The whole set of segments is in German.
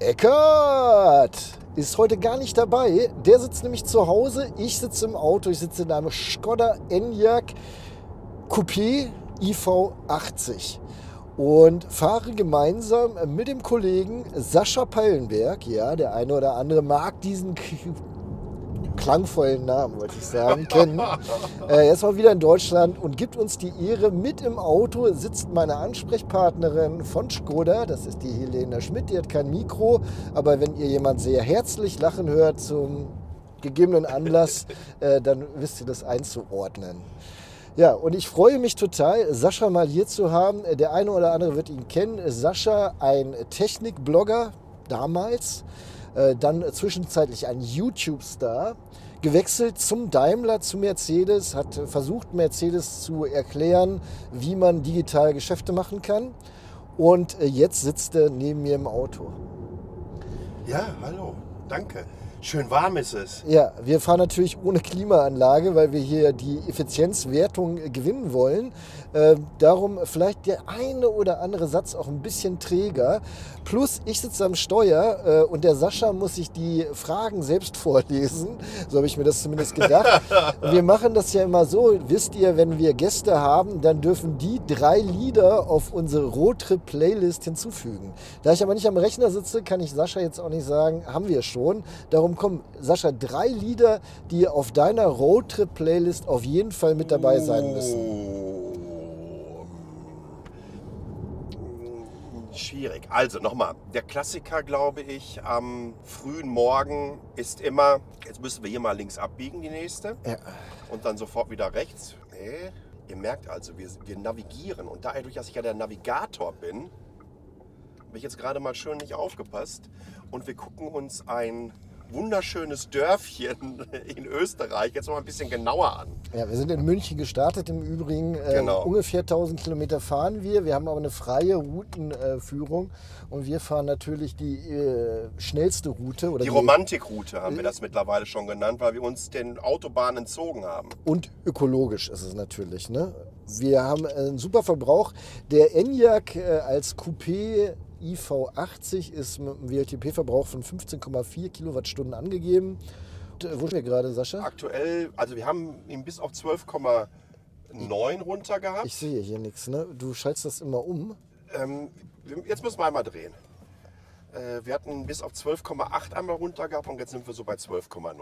Eckart ist heute gar nicht dabei. Der sitzt nämlich zu Hause. Ich sitze im Auto. Ich sitze in einem Skoda Enyaq Coupé IV80 und fahre gemeinsam mit dem Kollegen Sascha Peilenberg. Ja, der eine oder andere mag diesen klangvollen Namen, wollte ich sagen, kennen. Äh, er ist mal wieder in Deutschland und gibt uns die Ehre. Mit im Auto sitzt meine Ansprechpartnerin von Skoda, das ist die Helena Schmidt, die hat kein Mikro, aber wenn ihr jemand sehr herzlich lachen hört zum gegebenen Anlass, äh, dann wisst ihr das einzuordnen. Ja, und ich freue mich total, Sascha mal hier zu haben. Der eine oder andere wird ihn kennen. Sascha, ein Technikblogger damals, äh, dann zwischenzeitlich ein YouTube-Star, gewechselt zum Daimler, zu Mercedes, hat versucht, Mercedes zu erklären, wie man digital Geschäfte machen kann. Und äh, jetzt sitzt er neben mir im Auto. Ja, hallo, danke. Schön warm ist es. Ja, wir fahren natürlich ohne Klimaanlage, weil wir hier die Effizienzwertung gewinnen wollen. Äh, darum vielleicht der eine oder andere Satz auch ein bisschen träger. Plus, ich sitze am Steuer äh, und der Sascha muss sich die Fragen selbst vorlesen. So habe ich mir das zumindest gedacht. wir machen das ja immer so, wisst ihr, wenn wir Gäste haben, dann dürfen die drei Lieder auf unsere Roadtrip-Playlist hinzufügen. Da ich aber nicht am Rechner sitze, kann ich Sascha jetzt auch nicht sagen, haben wir schon. Darum Darum kommen, Sascha, drei Lieder, die auf deiner Roadtrip-Playlist auf jeden Fall mit dabei sein müssen. Schwierig. Also nochmal, der Klassiker, glaube ich, am frühen Morgen ist immer, jetzt müssen wir hier mal links abbiegen, die nächste. Ja. Und dann sofort wieder rechts. Nee. Ihr merkt also, wir, wir navigieren. Und dadurch, dass ich ja der Navigator bin, habe ich jetzt gerade mal schön nicht aufgepasst. Und wir gucken uns ein wunderschönes Dörfchen in Österreich jetzt noch mal ein bisschen genauer an. Ja, wir sind in München gestartet im Übrigen. Äh, genau. ungefähr 1000 Kilometer fahren wir. Wir haben aber eine freie Routenführung und wir fahren natürlich die äh, schnellste Route. Oder die, die Romantikroute haben wir das mittlerweile schon genannt, weil wir uns den Autobahnen entzogen haben. Und ökologisch ist es natürlich. Ne? Wir haben einen super Verbrauch. Der Enyaq äh, als Coupé IV80 ist mit einem WLTP-Verbrauch von 15,4 Kilowattstunden angegeben. Wo sind wir gerade, Sascha? Aktuell, also wir haben ihn bis auf 12,9 runter gehabt. Ich sehe hier nichts, ne? Du schaltest das immer um. Ähm, jetzt müssen wir einmal drehen. Äh, wir hatten bis auf 12,8 einmal runter gehabt und jetzt sind wir so bei 12,9.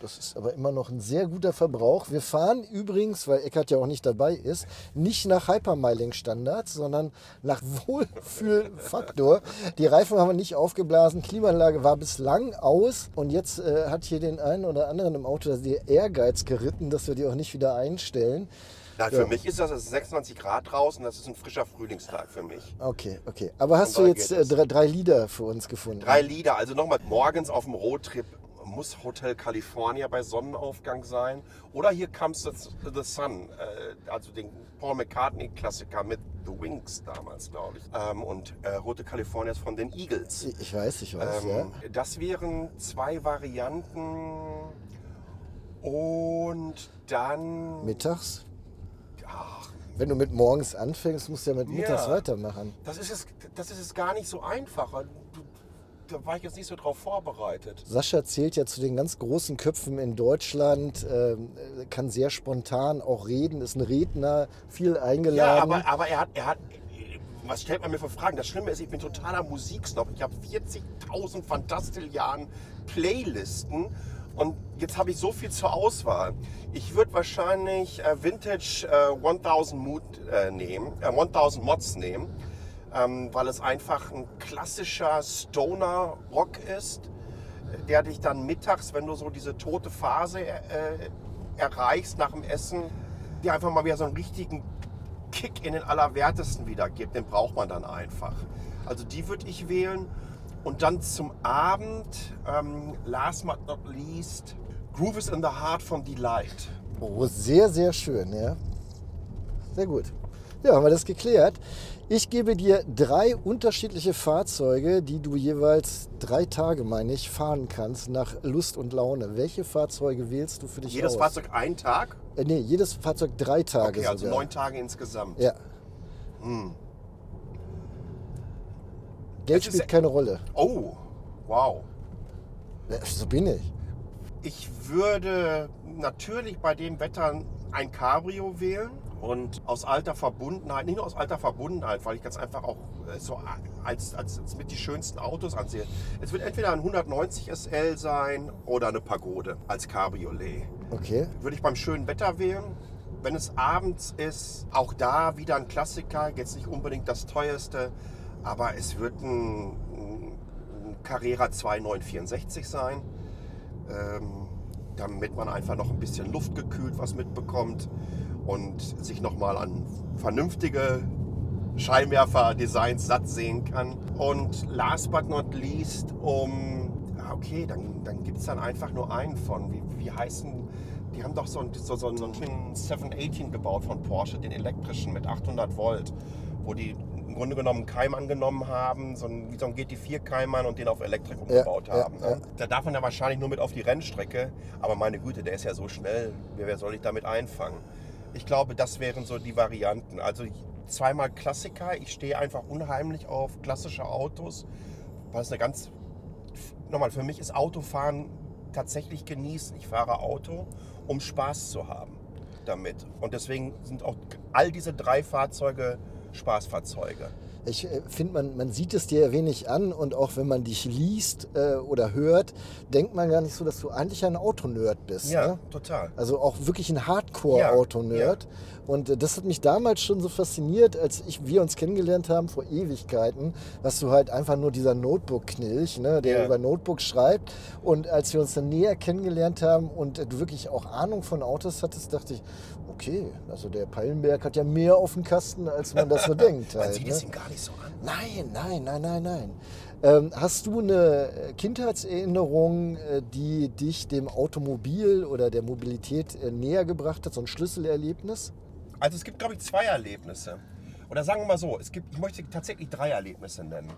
Das ist aber immer noch ein sehr guter Verbrauch. Wir fahren übrigens, weil Eckert ja auch nicht dabei ist, nicht nach Hypermiling-Standards, sondern nach Wohlfühlfaktor. Die Reifen haben wir nicht aufgeblasen, Klimaanlage war bislang aus und jetzt äh, hat hier den einen oder anderen im Auto der Ehrgeiz geritten, dass wir die auch nicht wieder einstellen. Ja, für mich ist das, das ist 26 Grad draußen, das ist ein frischer Frühlingstag für mich. Okay, okay. Aber hast du jetzt äh, drei, drei Lieder für uns gefunden? Drei Lieder, also nochmal morgens auf dem Roadtrip muss Hotel California bei Sonnenaufgang sein. Oder hier Comes the, the Sun, äh, also den Paul McCartney-Klassiker mit The Wings damals, glaube ich. Ähm, und äh, Rote California ist von den Eagles. Ich weiß, ich weiß, ähm, ja. Das wären zwei Varianten. Und dann. Mittags? Ach, wenn du mit morgens anfängst, musst du ja mit mittags ja, weitermachen. Das ist, es, das ist es gar nicht so einfach. Da war ich jetzt nicht so drauf vorbereitet. Sascha zählt ja zu den ganz großen Köpfen in Deutschland, äh, kann sehr spontan auch reden, ist ein Redner, viel eingeladen. Ja, aber, aber er, hat, er hat, was stellt man mir für Fragen? Das Schlimme ist, ich bin totaler Musiksnob. Ich habe 40.000 Fantastillianen Playlisten und jetzt habe ich so viel zur Auswahl. Ich würde wahrscheinlich äh, Vintage äh, 1000 Mood äh, nehmen, 1000 äh, Mods nehmen ähm, weil es einfach ein klassischer Stoner-Rock ist, der dich dann mittags, wenn du so diese tote Phase äh, erreichst nach dem Essen, dir einfach mal wieder so einen richtigen Kick in den Allerwertesten wieder gibt. Den braucht man dann einfach. Also die würde ich wählen. Und dann zum Abend, ähm, last but not least, Groove is in the Heart von Delight. Oh, sehr, sehr schön, ja. Sehr gut. Ja, haben wir das geklärt. Ich gebe dir drei unterschiedliche Fahrzeuge, die du jeweils drei Tage, meine ich, fahren kannst nach Lust und Laune. Welche Fahrzeuge wählst du für dich Jedes aus? Fahrzeug einen Tag? Äh, nee, jedes Fahrzeug drei Tage. Okay, also sogar. neun Tage insgesamt. Ja. Hm. Geld spielt keine Rolle. Oh, wow. Ja, So bin ich. Ich würde natürlich bei dem Wetter ein Cabrio wählen und aus alter Verbundenheit, nicht nur aus alter Verbundenheit, weil ich ganz einfach auch äh, so als, als, als mit die schönsten Autos ansehe. Es wird entweder ein 190 SL sein oder eine Pagode als Cabriolet. Okay. Würde ich beim schönen Wetter wählen. Wenn es abends ist, auch da wieder ein Klassiker, jetzt nicht unbedingt das teuerste, aber es wird ein, ein Carrera 2964 sein ähm, damit man einfach noch ein bisschen luftgekühlt was mitbekommt und sich nochmal an vernünftige Scheinwerfer-Designs satt sehen kann. Und last but not least, um, ah, okay, dann, dann gibt es dann einfach nur einen von, wie, wie heißen, die haben doch so, ein- so, so einen 718 gebaut von Porsche, den elektrischen mit 800 Volt, wo die im Grunde genommen einen Keim angenommen haben, so ein, wie so ein GT4-Keimann und den auf Elektrik umgebaut ja, haben. ja. Ne? Da darf man ja wahrscheinlich nur mit auf die Rennstrecke, aber meine Güte, der ist ja so schnell, wer soll ich damit einfangen? Ich glaube, das wären so die Varianten. Also zweimal Klassiker, ich stehe einfach unheimlich auf klassische Autos, es eine ganz, nochmal, für mich ist Autofahren tatsächlich genießen. Ich fahre Auto, um Spaß zu haben damit. Und deswegen sind auch all diese drei Fahrzeuge Spaßfahrzeuge. Ich äh, finde, man, man sieht es dir ja wenig an und auch wenn man dich liest äh, oder hört, denkt man gar nicht so, dass du eigentlich ein Autonerd bist. Ja, Ne? total. Also auch wirklich ein Hardcore-Autonerd. Und äh, das hat mich damals schon so fasziniert, als ich, wir uns kennengelernt haben vor Ewigkeiten, was du halt einfach nur dieser Notebook-Knilch, ne, der Ja. über Notebook schreibt. Und als wir uns dann näher kennengelernt haben und äh, du wirklich auch Ahnung von Autos hattest, dachte ich, okay, also der Peilenberg hat ja mehr auf dem Kasten, als man das so denkt. Man Halt, sieht ne? es ihm gar nicht so an. Nein, nein, nein, nein, nein. Ähm, hast du eine Kindheitserinnerung, äh, die dich dem Automobil oder der Mobilität äh, näher gebracht hat, so ein Schlüsselerlebnis? Also es gibt, glaube ich, zwei Erlebnisse. Oder sagen wir mal so, es gibt, ich möchte tatsächlich drei Erlebnisse nennen.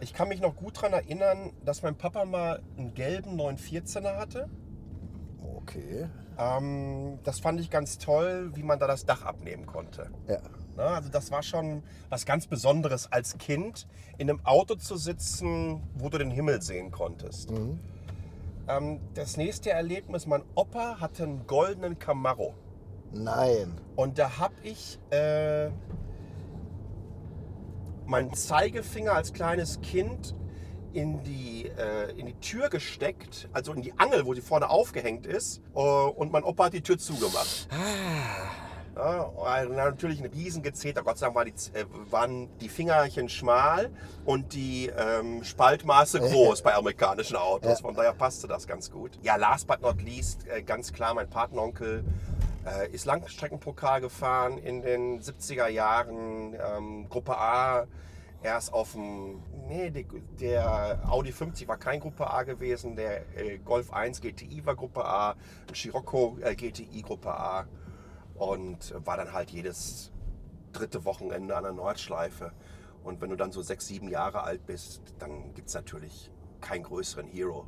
Ich kann mich noch gut daran erinnern, dass mein Papa mal einen gelben 914er hatte. Okay. Ähm, das fand ich ganz toll, wie man da das Dach abnehmen konnte. Ja. Na, also das war schon was ganz Besonderes als Kind, in einem Auto zu sitzen, wo du den Himmel sehen konntest. Ähm, das nächste Erlebnis, mein Opa hatte einen goldenen Camaro. Nein. Und da habe ich äh, meinen Zeigefinger als kleines Kind in die, äh, in die Tür gesteckt, also in die Angel, wo sie vorne aufgehängt ist. Äh, und mein Opa hat die Tür zugemacht. Ja, und natürlich ein Riesengezeter. Gott sei Dank war die, äh, waren die Fingerchen schmal und die ähm, Spaltmaße groß bei amerikanischen Autos. Von daher passte das ganz gut. Ja, last but not least, äh, ganz klar, mein Patenonkel äh, ist Langstreckenpokal gefahren in den 70er Jahren, ähm, Gruppe A. Er ist auf dem, nee, der, Audi 50 war kein Gruppe A gewesen, der äh, Golf 1 GTI war Gruppe A, Scirocco äh, GTI Gruppe A und war dann halt jedes dritte Wochenende an der Nordschleife. Und wenn du dann so sechs, sieben Jahre alt bist, dann gibt es natürlich keinen größeren Hero,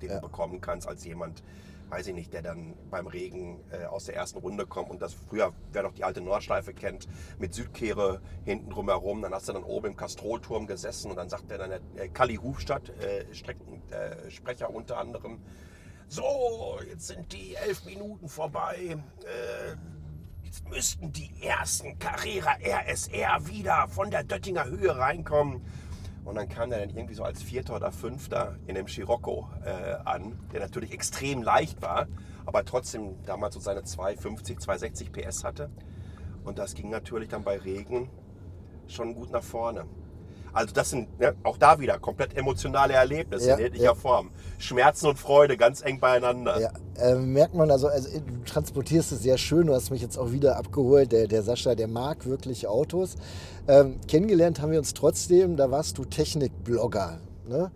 den Ja. du bekommen kannst, als jemand, weiß ich nicht, der dann beim Regen äh, aus der ersten Runde kommt und das früher, wer noch die alte Nordschleife kennt, mit Südkehre hinten drumherum, dann hast du dann oben im Kastrolturm gesessen und dann sagt der dann der äh, Kalli Hufstadt, äh, Streckensprecher äh, unter anderem, so, jetzt sind die elf Minuten vorbei. Äh, jetzt müssten die ersten Carrera RSR wieder von der Döttinger Höhe reinkommen. Und dann kam der dann irgendwie so als Vierter oder Fünfter in dem Scirocco äh, an, der natürlich extrem leicht war, aber trotzdem damals so seine 250, 260 PS hatte. Und das ging natürlich dann bei Regen schon gut nach vorne. Also das sind ne, auch da wieder komplett emotionale Erlebnisse Ja, in jeglicher ja. Form. Schmerzen und Freude ganz eng beieinander. Ja, äh, merkt man also, also, du transportierst es sehr schön, du hast mich jetzt auch wieder abgeholt. Der, der Sascha, der mag wirklich Autos. Ähm, kennengelernt haben wir uns trotzdem, da warst du Technikblogger. Ne?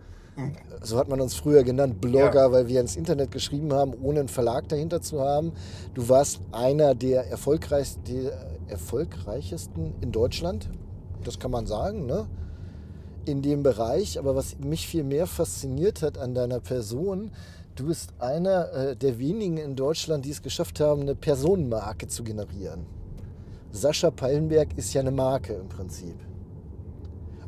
So hat man uns früher genannt, Blogger, Ja. weil wir ins Internet geschrieben haben, ohne einen Verlag dahinter zu haben. Du warst einer der erfolgreich, der erfolgreichesten in Deutschland, das kann man sagen, ne? In dem Bereich. Aber was mich viel mehr fasziniert hat an deiner Person, du bist einer äh, der wenigen in Deutschland, die es geschafft haben, eine Personenmarke zu generieren. Sascha Pallenberg ist ja eine Marke im Prinzip.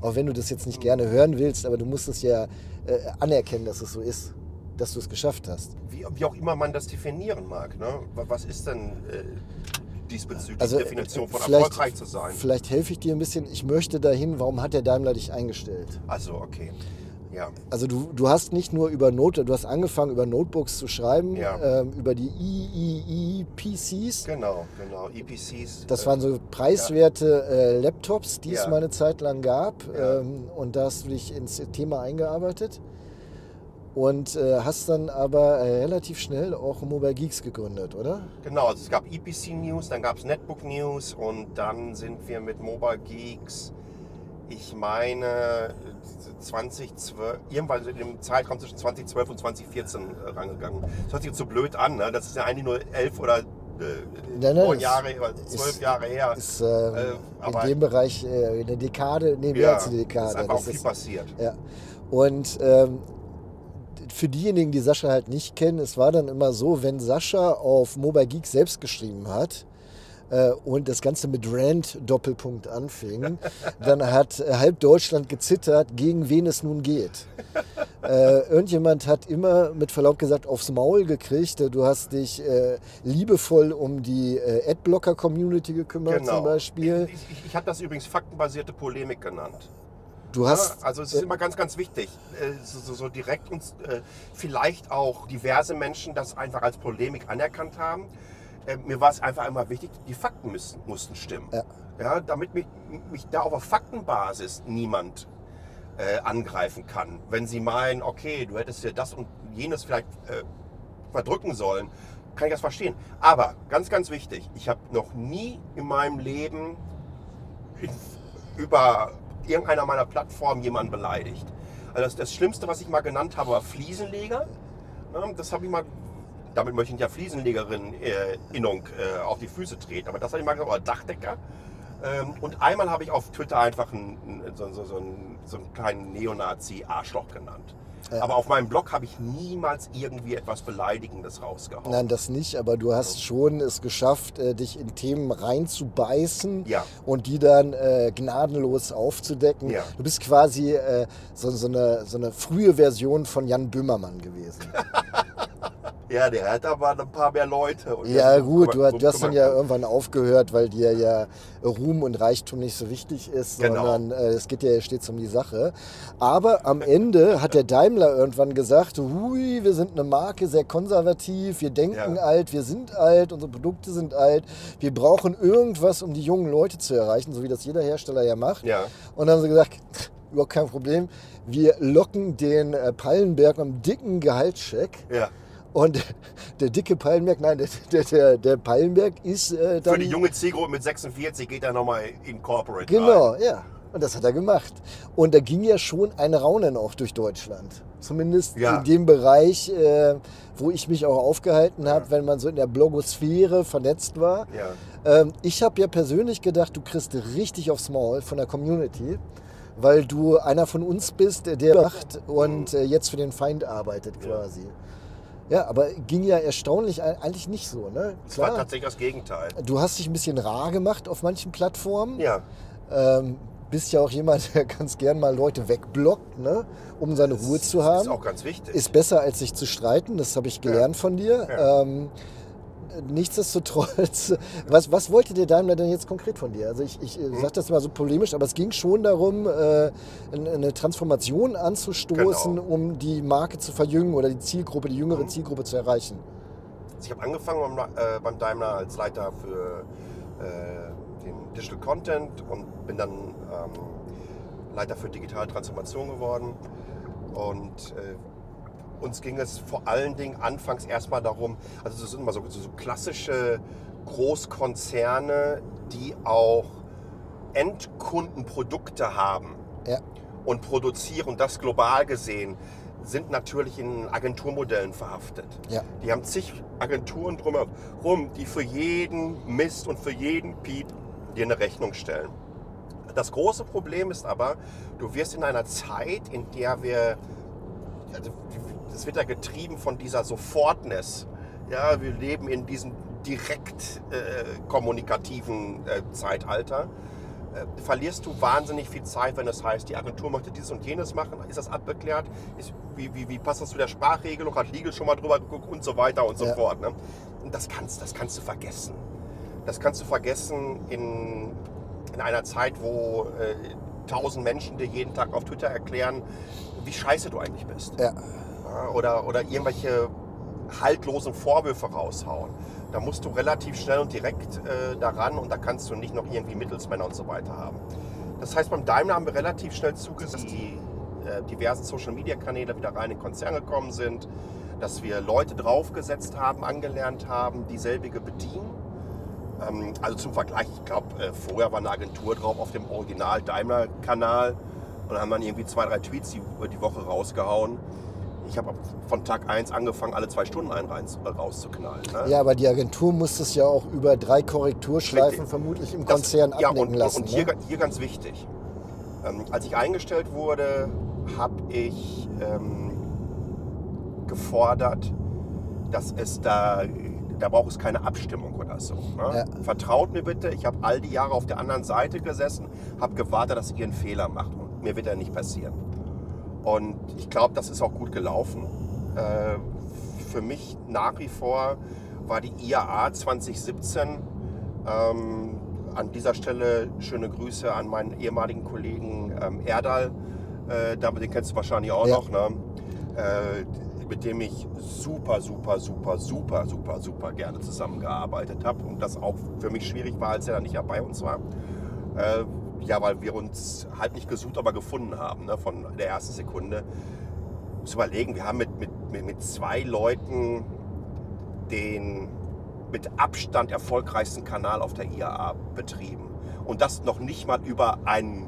Auch wenn du das jetzt nicht gerne hören willst, aber du musst es ja äh, anerkennen, dass es so ist, dass du es geschafft hast. Wie, wie auch immer man das definieren mag. Ne? Wa- Was ist denn äh, diesbezüglich Also, äh, von vielleicht- erfolgreich zu sein? Vielleicht helfe ich dir ein bisschen. Ich möchte dahin, warum hat der Daimler dich eingestellt? Also, okay. Ja. Also du, du hast nicht nur über Note, du hast angefangen über Notebooks zu schreiben, Ja. ähm, über die IEEE-PCs. Genau, genau. EPCs. Das äh, waren so preiswerte äh, Laptops, die es Ja. mal eine Zeit lang gab. Ja. Ähm, und da hast du dich ins Thema eingearbeitet. Und äh, hast dann aber äh, relativ schnell auch Mobile Geeks gegründet, oder? Genau, also es gab EPC News, dann gab es Netbook News und dann sind wir mit Mobile Geeks, ich meine 2012, irgendwann in dem Zeitraum zwischen 2012 und 2014 äh, rangegangen. Das hört sich jetzt so blöd an, ne? das ist ja eigentlich nur elf oder äh, neun Jahre, oder zwölf ist- Jahre her. Ist äh, Äh, in dem Bereich äh, eine Dekade, nee, mehr als eine Dekade. ist einfach auch Das viel ist- passiert. Ja. Und ähm, für diejenigen, die Sascha halt nicht kennen, es war dann immer so, wenn Sascha auf Mobile Geek selbst geschrieben hat äh, und das Ganze mit Rand Doppelpunkt anfing, dann hat äh, halb Deutschland gezittert, gegen wen es nun geht. Äh, irgendjemand hat immer mit Verlaub gesagt aufs Maul gekriegt. Du hast dich äh, liebevoll um die äh, Adblocker-Community gekümmert Genau. zum Beispiel. Ich, ich, ich habe das übrigens faktenbasierte Polemik genannt. Du Ja, hast also es ist immer ganz, ganz wichtig, äh, so, so, so direkt uns äh, vielleicht auch diverse Menschen das einfach als Polemik anerkannt haben. Äh, mir war es einfach immer wichtig, die Fakten müssen, mussten stimmen. Ja. Ja, damit mich, mich da auf Faktenbasis niemand äh, angreifen kann. Wenn sie meinen, okay, du hättest dir das und jenes vielleicht äh, verdrücken sollen, kann ich das verstehen. Aber ganz, ganz wichtig, ich habe noch nie in meinem Leben über irgendeiner meiner Plattformen jemanden beleidigt. Also das, das Schlimmste, was ich mal genannt habe, war Fliesenleger. Das habe ich mal, damit möchte ich ja Fliesenlegerin äh, Innung äh, auf die Füße treten, aber das habe ich mal gesagt, oder Dachdecker. Ähm, und einmal habe ich auf Twitter einfach einen- so, so, so, einen, so einen kleinen Neonazi-Arschloch genannt. Ja. Aber auf meinem Blog habe ich niemals irgendwie etwas Beleidigendes rausgehauen. Nein, das nicht, aber du hast schon es geschafft, äh, dich in Themen reinzubeißen Ja. und die dann äh, gnadenlos aufzudecken. Ja. Du bist quasi äh, so, so, eine, so eine frühe Version von Jan Böhmermann gewesen. Ja, der hat aber ein paar mehr Leute. Ja, gut, du, du hast dann ja irgendwann aufgehört, weil dir ja Ruhm und Reichtum nicht so wichtig ist, Genau. sondern äh, es geht ja stets um die Sache. Aber am Ende hat der Daimler irgendwann gesagt, hui, wir sind eine Marke, sehr konservativ, wir denken Ja. alt, wir sind alt, unsere Produkte sind alt, wir brauchen irgendwas, um die jungen Leute zu erreichen, so wie das jeder Hersteller ja macht. Ja. Und dann haben sie gesagt, überhaupt kein Problem, wir locken den äh, Pallenberg am dicken Gehaltscheck. Ja. Und der dicke Pallenberg, nein, der, der, der, Pallenberg ist äh, dann. Für die junge Zielgruppe mit 46 geht er nochmal in Corporate. Genau, rein. ja. Und das hat er gemacht. Und da ging ja schon ein Raunen auch durch Deutschland. Zumindest Ja. in dem Bereich, äh, wo ich mich auch aufgehalten habe, wenn man so in der Blogosphäre vernetzt war. Ja. Ähm, ich habe ja persönlich gedacht, du kriegst richtig aufs Maul von der Community, weil du einer von uns bist, der macht und äh, jetzt für den Feind arbeitet Ja. quasi. Ja, aber ging ja erstaunlich eigentlich nicht so, ne? Das war tatsächlich das Gegenteil. du hast dich ein bisschen rar gemacht auf manchen Plattformen. Ja. Ähm, bist ja auch jemand, der ganz gern mal Leute wegblockt, ne? um seine Ruhe zu Das haben. ist auch ganz wichtig. Ist besser, als sich zu streiten. Das habe ich gelernt von dir. Ja. Ähm, nichtsdestotrotz, was, was wollte der Daimler denn jetzt konkret von dir? Also ich, ich Hm? sage das mal so polemisch, aber es ging schon darum, äh, eine Transformation anzustoßen, Genau. um die Marke zu verjüngen oder die Zielgruppe, die jüngere Mhm. Zielgruppe zu erreichen. Also ich habe angefangen beim, äh, beim Daimler als Leiter für äh, den Digital Content und bin dann ähm, Leiter für digitale Transformation geworden. Und äh, uns ging es vor allen Dingen anfangs erstmal darum, also das sind immer so, so klassische Großkonzerne, die auch Endkundenprodukte haben Ja. und produzieren, das global gesehen, sind natürlich in Agenturmodellen verhaftet. Ja. Die haben zig Agenturen drumherum, die für jeden Mist und für jeden Piep dir eine Rechnung stellen. Das große Problem ist aber, du wirst in einer Zeit, in der wir, also das wird ja getrieben von dieser Sofortness. Ja, wir leben in diesem direkt äh, kommunikativen äh, Zeitalter. äh, verlierst du wahnsinnig viel Zeit, wenn das heißt, die Agentur möchte dieses und jenes machen. Ist das abgeklärt? Ist, wie, wie, wie passt das zu der Sprachregelung? Hat Legal schon mal drüber geguckt und so weiter und so Ja. fort. Ne? Und das kannst, das kannst du vergessen. Das kannst du vergessen in, in einer Zeit, wo äh, tausend Menschen dir jeden Tag auf Twitter erklären, wie scheiße du eigentlich bist. Ja. Oder, oder irgendwelche haltlosen Vorwürfe raushauen. Da musst du relativ schnell und direkt äh, daran und da kannst du nicht noch irgendwie Mittelsmänner und so weiter haben. Das heißt, beim Daimler haben wir relativ schnell zugesagt, dass die äh, diversen Social-Media-Kanäle wieder rein in den Konzern gekommen sind, dass wir Leute draufgesetzt haben, angelernt haben, die selbige bedienen. Ähm, also zum Vergleich, ich glaube, äh, vorher war eine Agentur drauf auf dem Original Daimler-Kanal und haben dann irgendwie zwei, drei Tweets die, die Woche rausgehauen. Ich habe von Tag 1 angefangen, alle zwei Stunden einen rein, äh, rauszuknallen. Ne? ja, aber die Agentur muss es ja auch über drei Korrekturschleifen Richtig. vermutlich im Das- Konzern ja, abnicken und, lassen. Und hier, ne? hier ganz wichtig. Ähm, als ich eingestellt wurde, habe ich ähm, gefordert, dass es da, da braucht es keine Abstimmung oder so. Ne? Ja. Vertraut mir bitte, ich habe all die Jahre auf der anderen Seite gesessen, habe gewartet, dass ihr einen Fehler macht und mir wird er nicht passieren. Und ich glaube, das ist auch gut gelaufen. Äh, für mich nach wie vor war die IAA 2017 ähm, an dieser Stelle schöne Grüße an meinen ehemaligen Kollegen ähm, Erdal, äh, damit- den kennst du wahrscheinlich auch Ja. noch, ne? äh, mit dem ich super, super, super, super, super, super gerne zusammengearbeitet habe und das auch für mich schwierig war, als er dann nicht bei uns war. Äh, ja, weil wir uns halt nicht gesucht, aber gefunden haben, ne, von der ersten Sekunde. Muss überlegen, wir haben mit, mit, mit, zwei Leuten den mit Abstand erfolgreichsten Kanal auf der IAA betrieben. Und das noch nicht mal über einen,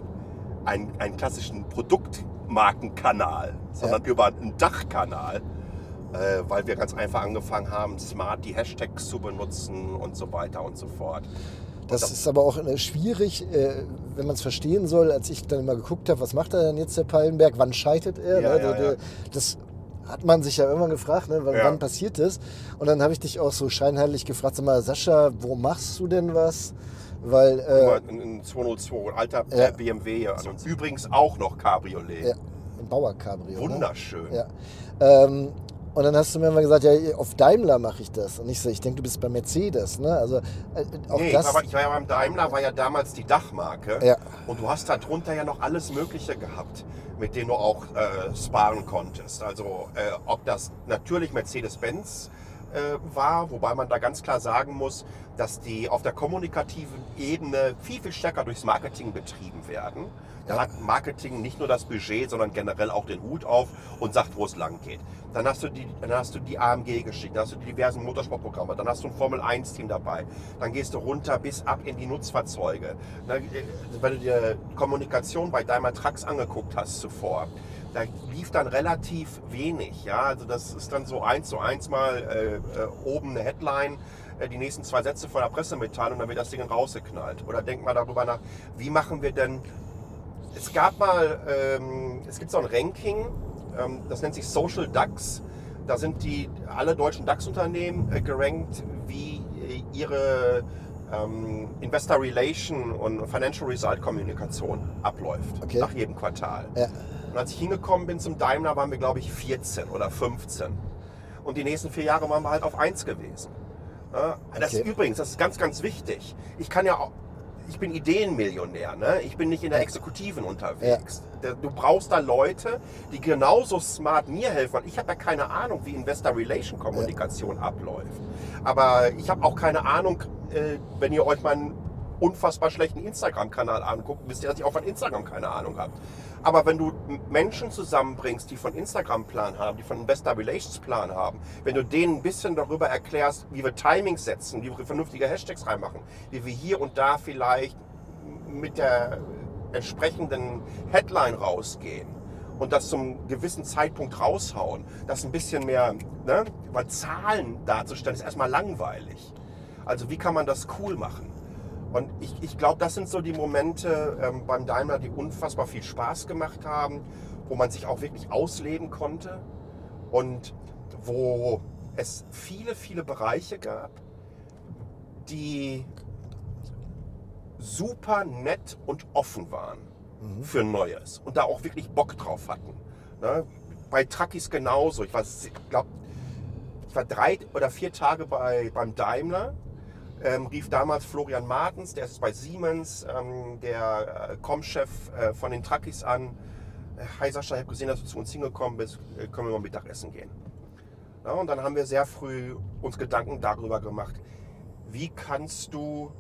einen, einen klassischen Produktmarkenkanal, sondern über einen Dachkanal, äh, weil wir ganz einfach angefangen haben, smart die Hashtags zu benutzen und so weiter und so fort. Das das- ist aber auch äh, schwierig, äh, wenn man es verstehen soll, als ich dann immer geguckt habe, was macht er denn jetzt, der Pallenberg, wann scheitert er? Ja, ne? ja, Der- der- ja. Das hat man sich ja irgendwann gefragt, ne? wann, Ja. wann passiert das? Und dann habe ich dich auch so scheinheilig gefragt, sag mal, Sascha, wo machst du denn was? Weil, äh, Ein, ein 202, ein alter Ja. BMW. Also übrigens auch noch Cabriolet. ja, ein Bauer-Cabrio. Ne? Wunderschön. Ja. Ähm, und dann hast du mir immer gesagt, ja, auf Daimler mache ich das. Und ich so, ich denke, du bist bei Mercedes. Ne? Also äh, auch Nee, das. aber ich war ja beim Daimler, war ja damals die Dachmarke. Ja. Und du hast darunter ja noch alles Mögliche gehabt, mit dem du auch äh, sparen konntest. Also äh, ob das natürlich Mercedes-Benz äh, war, wobei man da ganz klar sagen muss, dass die auf der kommunikativen Ebene viel, viel stärker durchs Marketing betrieben werden. Da hat Marketing nicht nur das Budget, sondern generell auch den Hut auf und sagt, wo es lang geht. Dann hast du die, dann hast du die AMG-Geschichten, dann hast du die diversen Motorsportprogramme, dann hast du ein Formel-1-Team dabei, dann gehst du runter bis ab in die Nutzfahrzeuge. Äh, Wenn du dir Kommunikation bei Daimler Trucks angeguckt hast zuvor, da lief dann relativ wenig. Ja? Also das ist dann so eins zu eins mal äh, äh, oben eine Headline, äh, die nächsten zwei Sätze von der Pressemitteilung, dann wird das Ding rausgeknallt. Oder denk mal darüber nach, wie machen wir denn es gab mal, ähm, es gibt so ein Ranking, ähm, das nennt sich Social DAX. Da sind die alle deutschen DAX-Unternehmen äh, gerankt, wie äh, ihre ähm, Investor Relation und Financial Result Kommunikation abläuft Okay. nach jedem Quartal. Ja. Und als ich hingekommen bin zum Daimler, waren wir glaube ich 14 oder 15. Und die nächsten vier Jahre waren wir halt auf 1 gewesen. Das Okay. ist übrigens, das ist ganz, ganz wichtig. Ich kann ja auch, ich bin Ideenmillionär, ne? ich bin nicht in der Exekutiven unterwegs. Da- Du brauchst da Leute, die genauso smart mir helfen. Ich habe ja keine Ahnung, wie Investor Relation Kommunikation abläuft. Aber ich habe auch keine Ahnung, äh, wenn ihr euch meinen unfassbar schlechten Instagram-Kanal anguckt, wisst ihr, dass ich auch von Instagram keine Ahnung habe. Aber wenn du Menschen zusammenbringst, die von Instagram Plan haben, die von Investor Relations Plan haben, wenn du denen ein bisschen darüber erklärst, wie wir Timings setzen, wie wir vernünftige Hashtags reinmachen, wie wir hier und da vielleicht mit der entsprechenden Headline rausgehen und das zum gewissen Zeitpunkt raushauen, das ein bisschen mehr, ne, weil Zahlen darzustellen ist erstmal langweilig. Also wie kann man das cool machen? Und ich, ich glaube, das sind so die Momente ähm, beim Daimler, die unfassbar viel Spaß gemacht haben, wo man sich auch wirklich ausleben konnte und wo es viele, viele Bereiche gab, die super nett und offen waren für Neues und da auch wirklich Bock drauf hatten. Ne? Bei Truckies genauso. Ich war, glaube ich war drei oder vier Tage bei, beim Daimler. Ähm, rief damals Florian Martens, der ist bei Siemens, ähm, der äh, Com-Chef äh, von den Truckies an. Äh, Hi Sascha, ich habe gesehen, dass du zu uns hingekommen bist. Äh, können wir mal Mittagessen gehen? Ja, und dann haben wir sehr früh uns Gedanken darüber gemacht, wie kannst du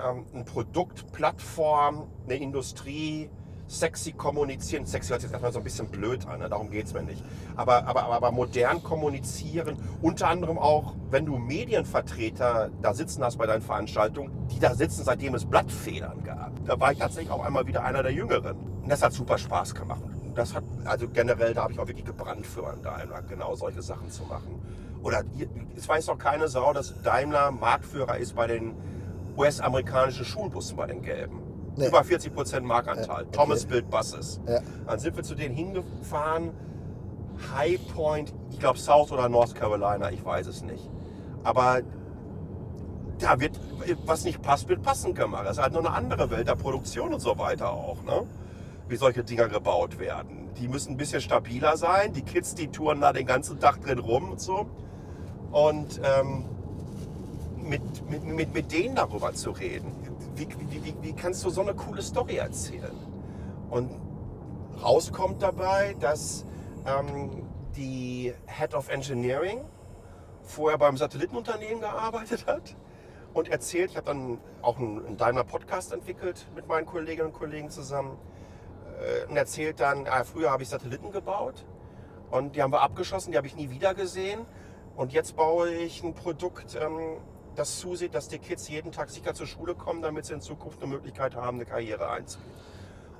ähm, ein Produkt, Plattform, eine Industrie sexy kommunizieren. Sexy hört sich jetzt erstmal so ein bisschen blöd an, ne? darum geht es mir nicht. Aber, aber, aber, aber modern kommunizieren, unter anderem auch, wenn du Medienvertreter da sitzen hast bei deinen Veranstaltungen, die da sitzen, seitdem es Blattfedern gab. Da war ich tatsächlich auch einmal wieder einer der Jüngeren. Und das hat super Spaß gemacht. Das hat, also generell, da habe ich auch wirklich gebrannt für einen Daimler, genau solche Sachen zu machen. Oder es weiß doch keine Sau, dass Daimler Marktführer ist bei den US-amerikanischen Schulbussen, bei den gelben. Nee. Über 40 Prozent Marktanteil. okay. Thomas Build Buses. Ja. Dann sind wir zu denen hingefahren. High Point, ich glaube South oder North Carolina, ich weiß es nicht. Aber da wird, was nicht passt, wird passend gemacht. Das ist halt nur eine andere Welt der Produktion und so weiter auch, ne? Wie solche Dinger gebaut werden. Die müssen ein bisschen stabiler sein. Die Kids, die touren da den ganzen Tag drin rum und so. Und ähm, mit, mit, mit, mit denen darüber zu reden. Wie, wie, wie, wie kannst du so eine coole Story erzählen? Und rauskommt dabei, dass ähm, die Head of Engineering vorher beim Satellitenunternehmen gearbeitet hat und erzählt, ich habe dann auch einen, Daimler Podcast entwickelt mit meinen Kolleginnen und Kollegen zusammen äh, und erzählt dann, ah, früher habe ich Satelliten gebaut und die haben wir abgeschossen, die habe ich nie wieder gesehen und jetzt baue ich ein Produkt, ähm, das zusieht, dass die Kids jeden Tag sicher zur Schule kommen, damit sie in Zukunft eine Möglichkeit haben, eine Karriere einzugehen.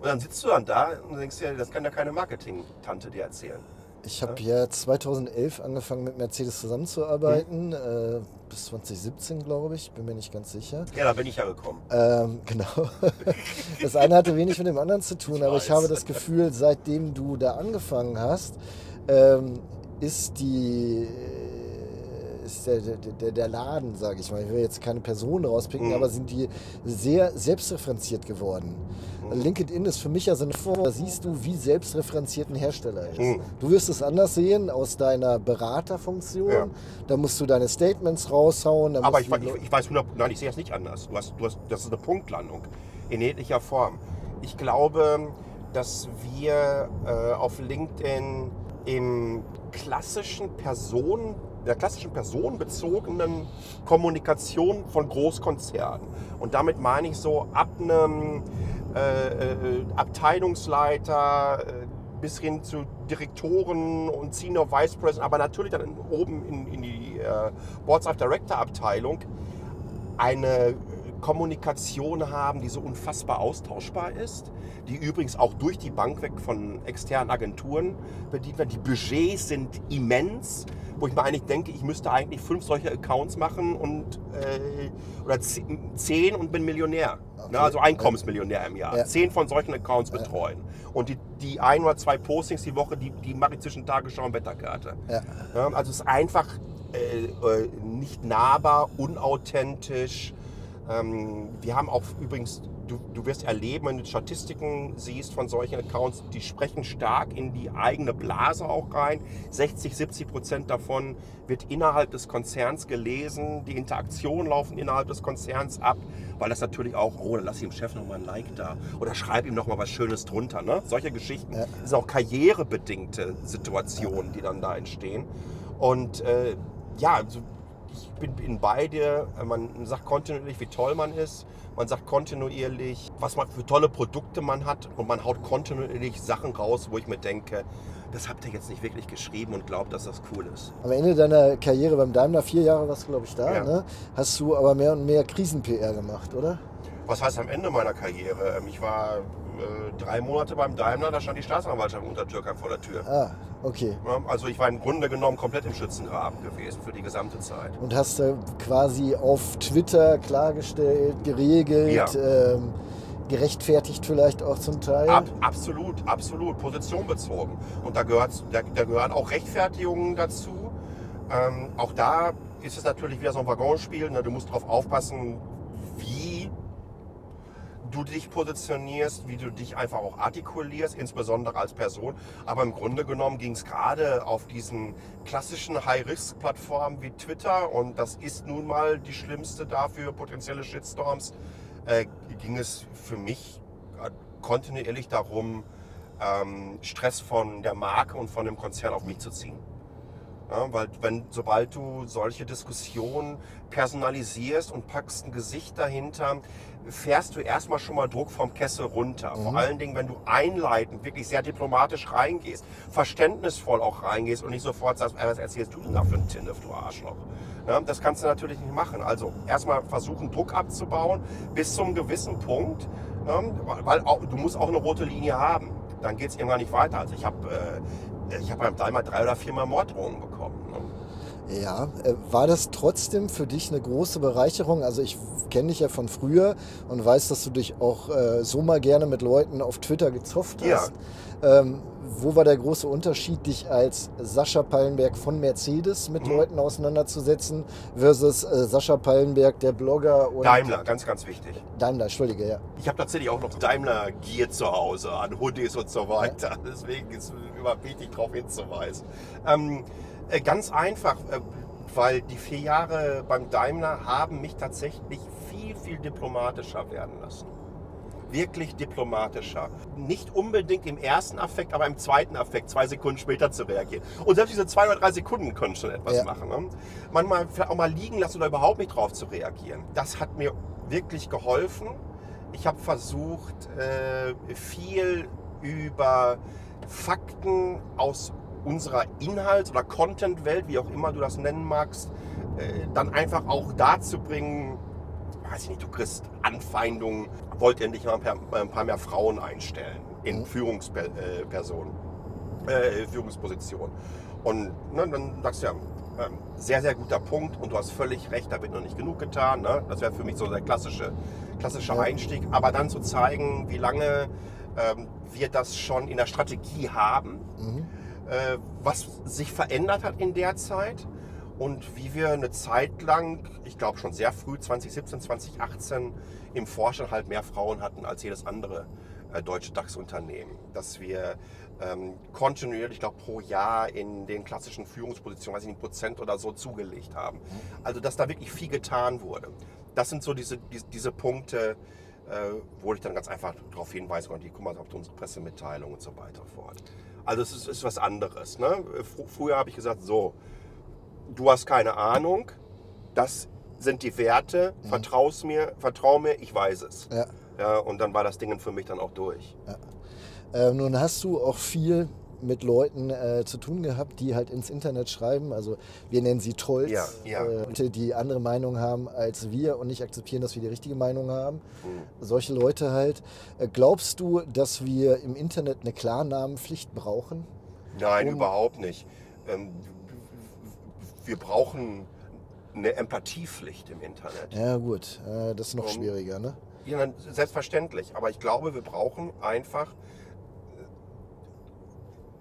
Und dann sitzt du dann da und denkst dir, das kann ja keine Marketing-Tante dir erzählen. Ich habe ja 2011 angefangen mit Mercedes zusammenzuarbeiten, äh, bis 2017 glaube ich, bin mir nicht ganz sicher. Ja, da bin ich ja gekommen. Ähm, genau. Das eine hatte wenig mit dem anderen zu tun, aber ich weiß. habe das Gefühl, seitdem du da angefangen hast, ähm, ist die ist der, der, der, Laden, sage ich mal, ich will jetzt keine Person rauspicken, Mhm. aber sind die sehr selbstreferenziert geworden. Mhm. LinkedIn ist für mich ja so eine Form, da siehst du, wie selbstreferenziert ein Hersteller ist. Mhm. Du wirst es anders sehen aus deiner Beraterfunktion. Ja. Da musst du deine Statements raushauen. Aber ich, ich, ich weiß 100, nein, ich sehe es nicht anders. Du hast, du hast, das ist eine Punktlandung in jeglicher Form. Ich glaube, dass wir äh, auf LinkedIn im klassischen Personen, der klassischen personenbezogenen Kommunikation von Großkonzernen. Und damit meine ich so ab einem äh, äh, Abteilungsleiter äh, bis hin zu Direktoren und Senior Vice President, aber natürlich dann oben in, in die äh, Boards of Director Abteilung eine Kommunikation haben, die so unfassbar austauschbar ist, die übrigens auch durch die Bank weg von externen Agenturen bedient wird. Die Budgets sind immens, wo ich mir eigentlich denke, ich müsste eigentlich fünf solche Accounts machen und äh, oder ze- zehn und bin Millionär. Okay. Ne, also Einkommensmillionär im Jahr. Ja. Zehn von solchen Accounts betreuen. Und die, die ein oder zwei Postings die Woche, die, die mache ich zwischen Tagesschau und Wetterkarte. Ja. Ja, also es ist einfach äh, äh, nicht nahbar, unauthentisch. Ähm, wir haben auch übrigens, du, du wirst erleben, wenn du Statistiken siehst von solchen Accounts, die sprechen stark in die eigene Blase auch rein. 60, 70 Prozent davon wird innerhalb des Konzerns gelesen. Die Interaktionen laufen innerhalb des Konzerns ab, weil das natürlich auch, oh, dann lass ihm Chef nochmal ein Like da oder schreib ihm nochmal was Schönes drunter. Ne? Solche Geschichten. Ja. Sind auch karrierebedingte Situationen, die dann da entstehen. Und äh, ja, also bin, bin bei dir. Man sagt kontinuierlich, wie toll man ist. Man sagt kontinuierlich, was man für tolle Produkte man hat. Und man haut kontinuierlich Sachen raus, wo ich mir denke, das habt ihr jetzt nicht wirklich geschrieben und glaubt, dass das cool ist. Am Ende deiner Karriere beim Daimler, vier Jahre warst du, glaube ich, da, Ja. ne? hast du aber mehr und mehr Krisen-PR gemacht, oder? Was heißt am Ende meiner Karriere? Ähm, Ich war äh, drei Monate beim Daimler, da stand die Staatsanwaltschaft unter Türkei vor der Tür. Ah, okay. Also ich war im Grunde genommen komplett im Schützengraben gewesen für die gesamte Zeit. Und hast äh, quasi auf Twitter klargestellt, geregelt, Ja. ähm, gerechtfertigt vielleicht auch zum Teil. Ab, absolut, absolut, Position bezogen. Und da gehört, da, da gehören auch Rechtfertigungen dazu. Ähm, auch da ist es natürlich wieder so ein Waggonspiel. Ne? Du musst darauf aufpassen, du dich positionierst, wie du dich einfach auch artikulierst, insbesondere als Person. Aber im Grunde genommen ging es gerade auf diesen klassischen High-Risk-Plattformen wie Twitter, und das ist nun mal die schlimmste dafür, potenzielle Shitstorms, äh, ging es für mich äh, kontinuierlich darum, ähm, Stress von der Marke und von dem Konzern auf mich zu ziehen. Ja, weil wenn, sobald du solche Diskussionen personalisierst und packst ein Gesicht dahinter, fährst du erstmal schon mal Druck vom Kessel runter. Mhm. Vor allen Dingen, wenn du einleitend, wirklich sehr diplomatisch reingehst, verständnisvoll auch reingehst und nicht sofort sagst, was erzählst du denn da für ein Tinnef, du Arschloch. Ja, das kannst du natürlich nicht machen. Also erstmal versuchen, Druck abzubauen bis zum gewissen Punkt, ja, weil auch, du musst auch eine rote Linie haben. Dann geht es irgendwann nicht weiter. Also ich habe äh, ich hab beim Daimler drei oder viermal Morddrohungen bekommen. Ne? Ja, äh, war das trotzdem für dich eine große Bereicherung? Also ich kenne dich ja von früher und weiß, dass du dich auch äh, so mal gerne mit Leuten auf Twitter gezofft hast. Ja. Ähm, wo war der große Unterschied, dich als Sascha Pallenberg von Mercedes mit mhm. Leuten auseinanderzusetzen versus äh, Sascha Pallenberg, der Blogger? Und Daimler, ganz, ganz wichtig. Daimler, entschuldige, ja. Ich habe tatsächlich auch noch Daimler Gear zu Hause an Hoodies und so weiter. Ja. Deswegen ist es immer wichtig, darauf hinzuweisen. Ähm, äh, ganz einfach, äh, weil die vier Jahre beim Daimler haben mich tatsächlich viel, viel diplomatischer werden lassen wirklich diplomatischer. Nicht unbedingt im ersten Affekt, aber im zweiten Affekt, zwei Sekunden später zu reagieren. Und selbst diese zwei oder drei Sekunden können schon etwas ja. machen. Ne? Manchmal auch mal liegen lassen oder überhaupt nicht drauf zu reagieren. Das hat mir wirklich geholfen. Ich habe versucht, äh, viel über Fakten aus unserer Inhalts- oder Content-Welt, wie auch immer du das nennen magst, äh, dann einfach auch dazu bringen, weiß ich nicht, du kriegst Anfeindungen, wollt endlich mal ein paar mehr Frauen einstellen in mhm. Führungspersonen, äh, Führungspositionen. Und ne, dann sagst du ja, ähm, sehr, sehr guter Punkt und du hast völlig recht, da wird noch nicht genug getan. Ne? Das wäre für mich so der klassische, klassische ja. Einstieg. Aber dann zu zeigen, wie lange ähm, wir das schon in der Strategie haben, mhm. äh, was sich verändert hat in der Zeit und wie wir eine Zeit lang, ich glaube schon sehr früh, 2017, 2018, im Vorstand halt mehr Frauen hatten als jedes andere äh, deutsche DAX-Unternehmen. Dass wir ähm, kontinuierlich, ich glaube pro Jahr in den klassischen Führungspositionen, weiß ich nicht, Prozent oder so zugelegt haben. Also dass da wirklich viel getan wurde. Das sind so diese, diese, diese Punkte, äh, wo ich dann ganz einfach darauf hinweise und die guck mal auf unsere Pressemitteilung und so weiter fort. Also es ist, ist was anderes. Ne? Früher habe ich gesagt, so, du hast keine Ahnung, das sind die Werte, mhm. vertraust mir, vertrau mir, ich weiß es. Ja. ja. Und dann war das Ding für mich dann auch durch. Ja. Ähm, nun hast du auch viel mit Leuten äh, zu tun gehabt, die halt ins Internet schreiben. Also wir nennen sie Trolls, ja, ja. Äh, die andere Meinung haben als wir und nicht akzeptieren, dass wir die richtige Meinung haben. Mhm. Solche Leute halt. Äh, glaubst du, dass wir im Internet eine Klarnamenpflicht brauchen? Nein, um überhaupt nicht. Ähm, wir brauchen eine Empathiepflicht im Internet. Ja gut, äh, das ist noch um, schwieriger, ne? Ja, selbstverständlich. Aber ich glaube, wir brauchen einfach.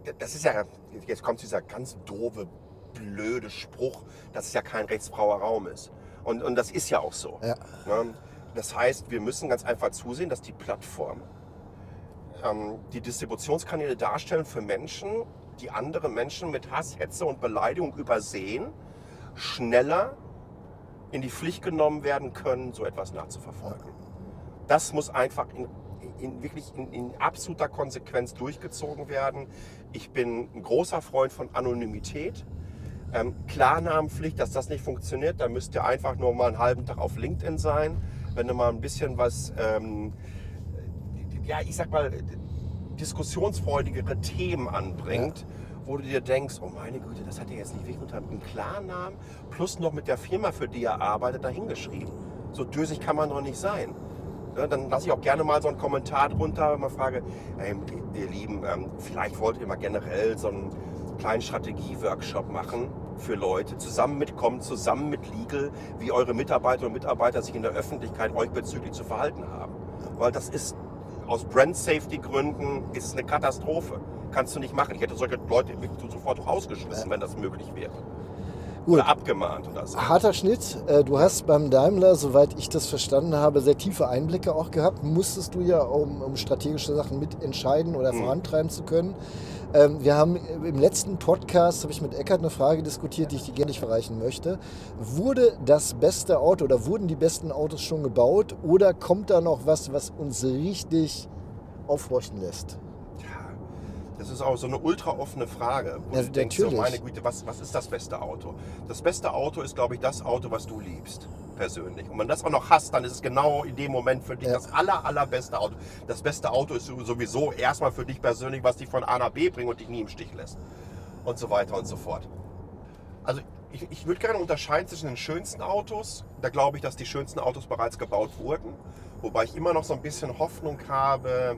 Äh, das ist ja, jetzt kommt dieser ganz doofe, blöde Spruch, dass es ja kein rechtsfreier Raum ist. Und, und das ist ja auch so. Ja. Ne? Das heißt, wir müssen ganz einfach zusehen, dass die Plattformen ähm, die Distributionskanäle darstellen für Menschen, die andere Menschen mit Hass, Hetze und Beleidigung übersehen, schneller in die Pflicht genommen werden können, so etwas nachzuverfolgen. Das muss einfach in, in wirklich in, in, absoluter Konsequenz durchgezogen werden. Ich bin ein großer Freund von Anonymität. Ähm, Klarnamenpflicht, dass das nicht funktioniert, da müsst ihr einfach nur mal einen halben Tag auf LinkedIn sein. Wenn ihr mal ein bisschen was, ähm, ja, ich sag mal, diskussionsfreudigere Themen anbringt. Ja wo du dir denkst, oh meine Güte, das hat er jetzt nicht wirklich unter einem Klarnamen plus noch mit der Firma, für die er arbeitet, dahingeschrieben. So dösig kann man doch nicht sein. Ja, dann lasse ich auch gerne mal so einen Kommentar drunter, wenn man frage, hey, ihr Lieben, ähm, vielleicht wollt ihr mal generell so einen kleinen Strategie-Workshop machen für Leute, zusammen mitkommen, zusammen mit Legal, wie eure Mitarbeiter und Mitarbeiter sich in der Öffentlichkeit euch bezüglich zu verhalten haben. Weil das ist aus Brand-Safety-Gründen ist eine Katastrophe. Kannst du nicht machen. Ich hätte solche Leute sofort auch ausgeschmissen, wenn das möglich wäre. Gut. oder abgemahnt oder so. Harter Schnitt. Äh, Du hast beim Daimler, soweit ich das verstanden habe, sehr tiefe Einblicke auch gehabt. Musstest du ja, um, um strategische Sachen mitentscheiden oder Mhm. vorantreiben zu können. Ähm, Wir haben im letzten Podcast, habe ich mit Eckert eine Frage diskutiert, die ich dir gerne nicht verreichen möchte. Wurde das beste Auto oder wurden die besten Autos schon gebaut oder kommt da noch was, was uns richtig aufhorchen lässt? Das ist auch so eine ultra offene Frage. Wo Ja, du denkst, so, meine Güte, was, was ist das beste Auto? Das beste Auto ist, glaube ich, das Auto, was du liebst, persönlich. Und wenn das auch noch hast, dann ist es genau in dem Moment für dich Ja. das aller, allerbeste Auto. Das beste Auto ist sowieso erstmal für dich persönlich, was dich von A nach B bringt und dich nie im Stich lässt. Und so weiter und so fort. Also ich, ich würde gerne unterscheiden zwischen den schönsten Autos. Da glaube ich, dass die schönsten Autos bereits gebaut wurden. Wobei ich immer noch so ein bisschen Hoffnung habe,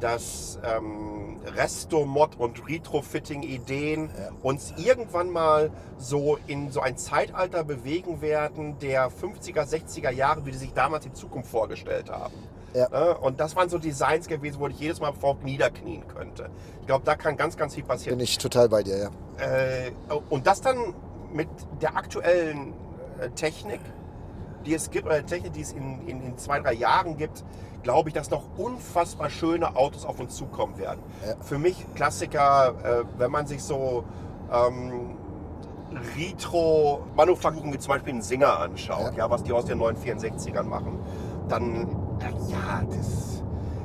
dass ähm, Resto-Mod und Retrofitting-Ideen Ja. uns irgendwann mal so in so ein Zeitalter bewegen werden der 50er, 60er Jahre, wie die sich damals die Zukunft vorgestellt haben. Ja. Ne? Und das waren so Designs gewesen, wo ich jedes Mal vor niederknien könnte. Ich glaube, da kann ganz, ganz viel passieren. Bin ich total bei dir, ja. Äh, und das dann mit der aktuellen äh, Technik, die es gibt, oder der Technik, die es in, in, in zwei, drei Jahren gibt, glaube ich, dass noch unfassbar schöne Autos auf uns zukommen werden. Ja. Für mich Klassiker, äh, wenn man sich so ähm, Retro-Manufakturen wie zum Beispiel einen Singer anschaut, Ja. ja. was die aus den neuen 64ern machen, dann, ja, das,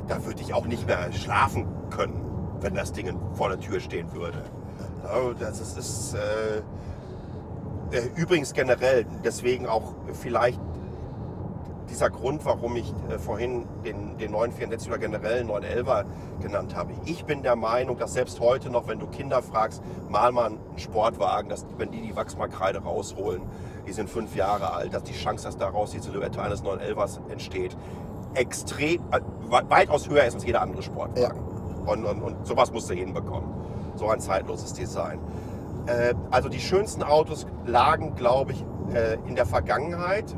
da würde ich auch nicht mehr schlafen können, wenn das Ding vor der Tür stehen würde. Ja, das ist, ist äh, äh, übrigens generell, deswegen auch vielleicht dieser Grund, warum ich äh, vorhin den, den 964 oder generell 911er genannt habe. Ich bin der Meinung, dass selbst heute noch, wenn du Kinder fragst, mal mal einen Sportwagen, dass wenn die die Wachsmalkreide rausholen, die sind fünf Jahre alt, dass die Chance, dass daraus die Silhouette eines 911ers entsteht, extrem, äh, we- weitaus höher ist als jeder andere Sportwagen. Und, und, und sowas musst du hinbekommen. So ein zeitloses Design. Äh, also die schönsten Autos lagen, glaube ich, in der Vergangenheit.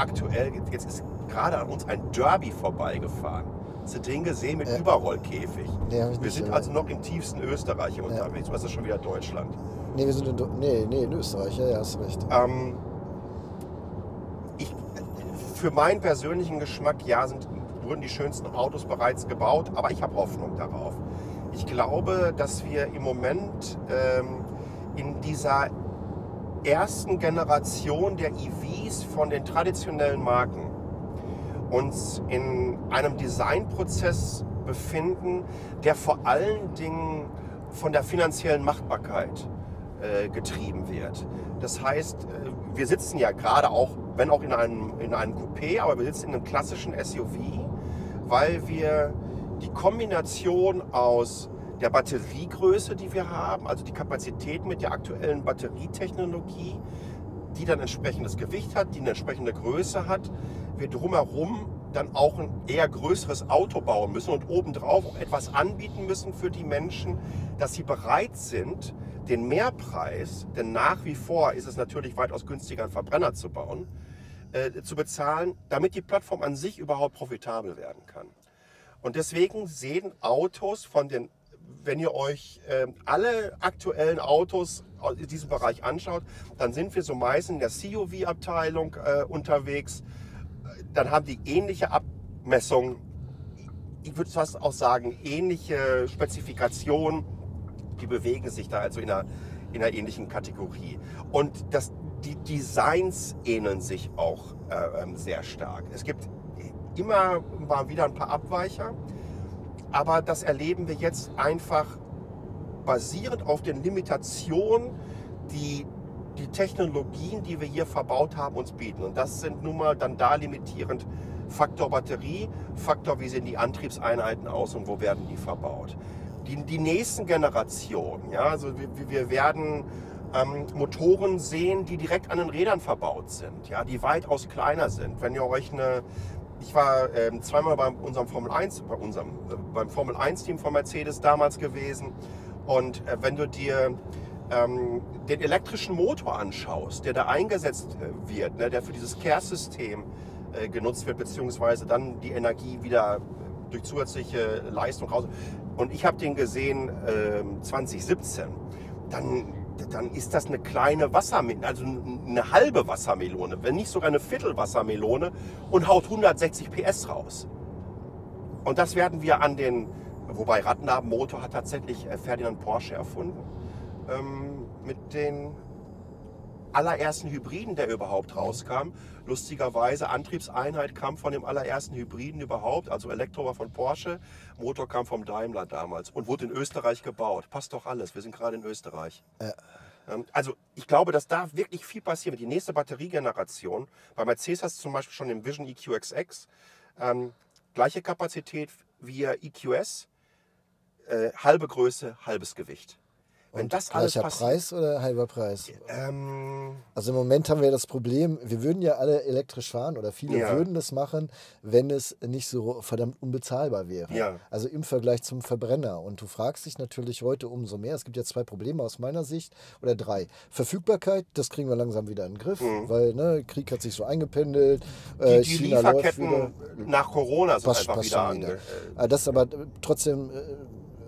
Aktuell, jetzt ist gerade an uns ein Derby vorbeigefahren. Hast du den gesehen mit Ja. Überrollkäfig? Nee, hab ich Wir nicht, sind also noch im tiefsten Österreich hier unterwegs. Was ist schon wieder Deutschland? Nee, wir sind in, Do- nee, nee, in Österreich, ja, ja, hast recht. Ähm, ich, für meinen persönlichen Geschmack, ja, sind, wurden die schönsten Autos bereits gebaut, aber ich habe Hoffnung darauf. Ich glaube, dass wir im Moment ähm, in dieser ersten Generation der EVs von den traditionellen Marken uns in einem Designprozess befinden, der vor allen Dingen von der finanziellen Machbarkeit äh, getrieben wird. Das heißt, äh, wir sitzen ja gerade auch, wenn auch in einem, in einem Coupé, aber wir sitzen in einem klassischen SUV, weil wir die Kombination aus der Batteriegröße, die wir haben, also die Kapazität mit der aktuellen Batterietechnologie, die dann entsprechendes Gewicht hat, die eine entsprechende Größe hat, wir drumherum dann auch ein eher größeres Auto bauen müssen und obendrauf auch etwas anbieten müssen für die Menschen, dass sie bereit sind, den Mehrpreis, denn nach wie vor ist es natürlich weitaus günstiger, einen Verbrenner zu bauen, äh, zu bezahlen, damit die Plattform an sich überhaupt profitabel werden kann. Und deswegen sehen Autos von den, wenn ihr euch äh, alle aktuellen Autos aus diesem Bereich anschaut, dann sind wir so meist in der CUV-Abteilung äh, unterwegs. Dann haben die ähnliche Abmessung, ich würde fast auch sagen, ähnliche Spezifikationen. Die bewegen sich da also in einer, in einer ähnlichen Kategorie. Und das, die Designs ähneln sich auch äh, ähm, sehr stark. Es gibt immer mal wieder ein paar Abweicher, aber das erleben wir jetzt einfach basierend auf den Limitationen, die die Technologien, die wir hier verbaut haben, uns bieten. Und das sind nun mal dann da limitierend Faktor Batterie, Faktor, wie sehen die Antriebseinheiten aus und wo werden die verbaut. Die, die nächsten Generationen, ja, also wir, wir werden ähm, Motoren sehen, die direkt an den Rädern verbaut sind, ja, die weitaus kleiner sind. Wenn ihr euch eine, ich war ähm, zweimal bei unserem Formel 1, bei unserem, äh, beim Formel 1 Team von Mercedes damals gewesen und äh, wenn du dir ähm, den elektrischen Motor anschaust, der da eingesetzt äh, wird, ne, der für dieses Care-System äh, genutzt wird, beziehungsweise dann die Energie wieder durch zusätzliche Leistung raus. Und ich habe den gesehen ähm, 2017. Dann dann ist das eine kleine Wassermelone, also eine halbe Wassermelone, wenn nicht sogar eine Viertelwassermelone und haut 160 PS raus. Und das werden wir an den, wobei Rattennabenmotor hat tatsächlich äh, Ferdinand Porsche erfunden, ähm, mit den allerersten Hybriden, der überhaupt rauskam. Lustigerweise, Antriebseinheit kam von dem allerersten Hybriden überhaupt, also Elektro war von Porsche, Motor kam vom Daimler damals und wurde in Österreich gebaut. Passt doch alles, wir sind gerade in Österreich. Ja. Ähm, Also ich glaube, dass da wirklich viel passiert. Die nächste Batteriegeneration, bei Mercedes hast du zum Beispiel schon den Vision EQXX, ähm, gleiche Kapazität wie EQS, äh, halbe Größe, halbes Gewicht. Wenn Und das alles gleicher Preis oder halber Preis? ähm, Also im Moment haben wir das Problem, wir würden ja alle elektrisch fahren oder viele Ja. würden das machen, wenn es nicht so verdammt unbezahlbar wäre. Ja. Also im Vergleich zum Verbrenner. Und du fragst dich natürlich heute umso mehr. Es gibt ja zwei Probleme aus meiner Sicht oder drei. Verfügbarkeit, das kriegen wir langsam wieder in den Griff, weil ne, Krieg hat sich so eingependelt. Mhm. die, äh, die China läuft wieder. Lieferketten nach Corona sind Passt, einfach passt wieder wieder. äh, Ah, Das aber äh, trotzdem äh,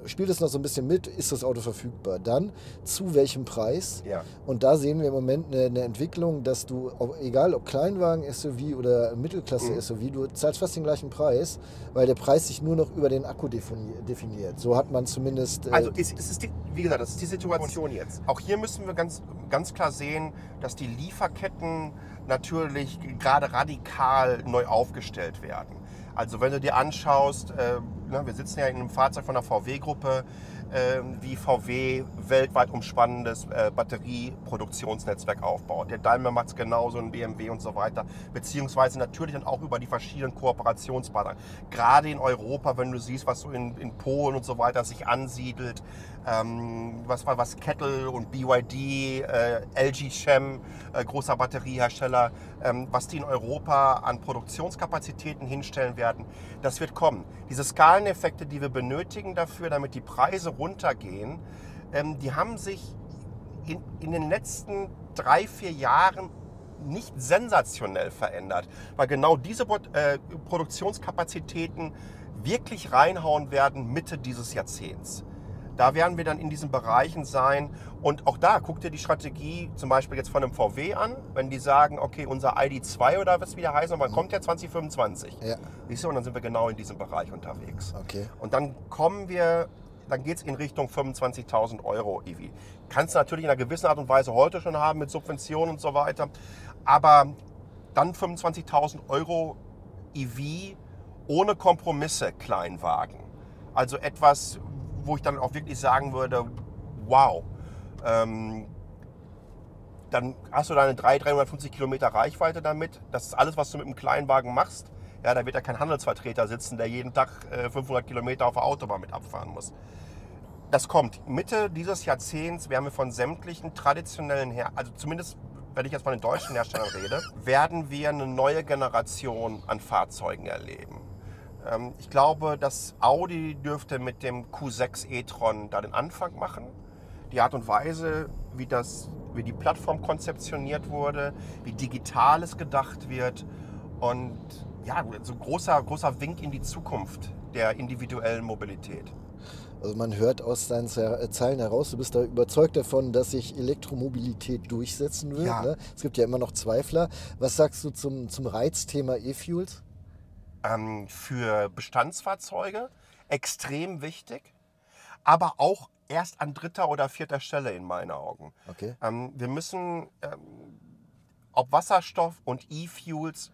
spielt es noch so ein bisschen mit, ist das Auto verfügbar? Dann zu welchem Preis? Ja. Und da sehen wir im Moment eine, eine Entwicklung, dass du, egal ob Kleinwagen, SUV oder Mittelklasse Mhm. SUV, du zahlst fast den gleichen Preis, weil der Preis sich nur noch über den Akku defini- definiert. So hat man zumindest. Äh, Also ist, es ist die, wie gesagt, das ist die Situation jetzt. Auch hier müssen wir ganz, ganz klar sehen, dass die Lieferketten natürlich gerade radikal neu aufgestellt werden. Also wenn du dir anschaust, äh, ne, wir sitzen ja in einem Fahrzeug von der VW-Gruppe, wie VW weltweit umspannendes äh, Batterieproduktionsnetzwerk aufbaut. Der Daimler macht es genauso, ein BMW und so weiter. Beziehungsweise natürlich dann auch über die verschiedenen Kooperationspartner. Gerade in Europa, wenn du siehst, was so in, in Polen und so weiter sich ansiedelt, ähm, was, was Kettle und BYD, äh, LG Chem, äh, großer Batteriehersteller, ähm, was die in Europa an Produktionskapazitäten hinstellen werden, das wird kommen. Diese Skaleneffekte, die wir benötigen dafür, damit die Preise runtergehen, ähm, die haben sich in, in den letzten drei, vier Jahren nicht sensationell verändert, weil genau diese äh, Produktionskapazitäten wirklich reinhauen werden Mitte dieses Jahrzehnts. Da werden wir dann in diesen Bereichen sein. Und auch da, guck dir die Strategie zum Beispiel jetzt von einem VW an, wenn die sagen, okay, unser ID2 oder was wieder heißt, wann kommt der 2025? Ja. Siehst du, und dann sind wir genau in diesem Bereich unterwegs. Okay. Und dann kommen wir, dann geht es in Richtung 25.000 Euro EV. Kannst du natürlich in einer gewissen Art und Weise heute schon haben mit Subventionen und so weiter. Aber dann 25.000 Euro EV ohne Kompromisse Kleinwagen. Also etwas, wo ich dann auch wirklich sagen würde, wow. Ähm, dann hast du deine 300, 350 Kilometer Reichweite damit. Das ist alles, was du mit einem Kleinwagen machst. Ja, da wird ja kein Handelsvertreter sitzen, der jeden Tag äh, 500 Kilometer auf der Autobahn mit abfahren muss. Das kommt. Mitte dieses Jahrzehnts werden wir von sämtlichen traditionellen, Her also zumindest wenn ich jetzt von den deutschen Herstellern rede, werden wir eine neue Generation an Fahrzeugen erleben. Ähm, ich glaube, dass Audi dürfte mit dem Q6 e-tron da den Anfang machen. Die Art und Weise, wie, das, wie die Plattform konzeptioniert wurde, wie digital es gedacht wird und ja, so ein großer, großer Wink in die Zukunft der individuellen Mobilität. Also man hört aus deinen äh, Zeilen heraus, du bist da überzeugt davon, dass sich Elektromobilität durchsetzen wird. Ja. Ne? Es gibt ja immer noch Zweifler. Was sagst du zum, zum Reizthema E-Fuels? ähm, für Bestandsfahrzeuge extrem wichtig, aber auch erst an dritter oder vierter Stelle in meinen Augen. Okay. Ähm, wir müssen, ähm, ob Wasserstoff und E-Fuels,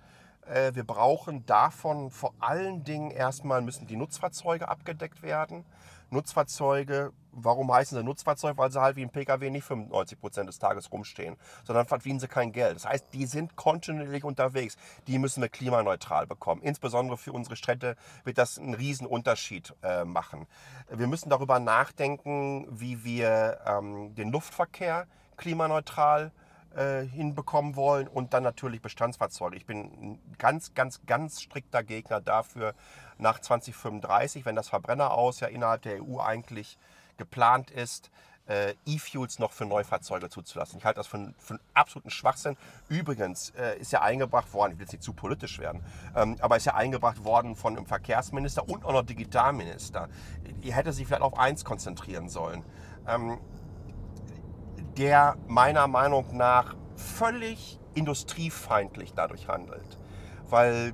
wir brauchen davon vor allen Dingen erstmal müssen die Nutzfahrzeuge abgedeckt werden. Nutzfahrzeuge, warum heißen sie Nutzfahrzeug? Weil sie halt wie ein Pkw nicht 95 Prozent des Tages rumstehen, sondern verdienen sie kein Geld. Das heißt, die sind kontinuierlich unterwegs. Die müssen wir klimaneutral bekommen. Insbesondere für unsere Städte wird das einen riesen Unterschied äh, machen. Wir müssen darüber nachdenken, wie wir ähm, den Luftverkehr klimaneutral äh, hinbekommen wollen und dann natürlich Bestandsfahrzeuge. Ich bin ein ganz, ganz, ganz strikter Gegner dafür, nach 2035, wenn das Verbrenner aus ja innerhalb der EU eigentlich geplant ist, äh, E-Fuels noch für Neufahrzeuge zuzulassen. Ich halte das für, einen- für einen absoluten Schwachsinn. Übrigens äh, ist ja eingebracht worden, ich will jetzt nicht zu politisch werden, ähm, aber ist ja eingebracht worden von einem Verkehrsminister und auch noch Digitalminister. Ihr hätte sich vielleicht auf eins konzentrieren sollen. Ähm, der meiner Meinung nach völlig industriefeindlich dadurch handelt. Weil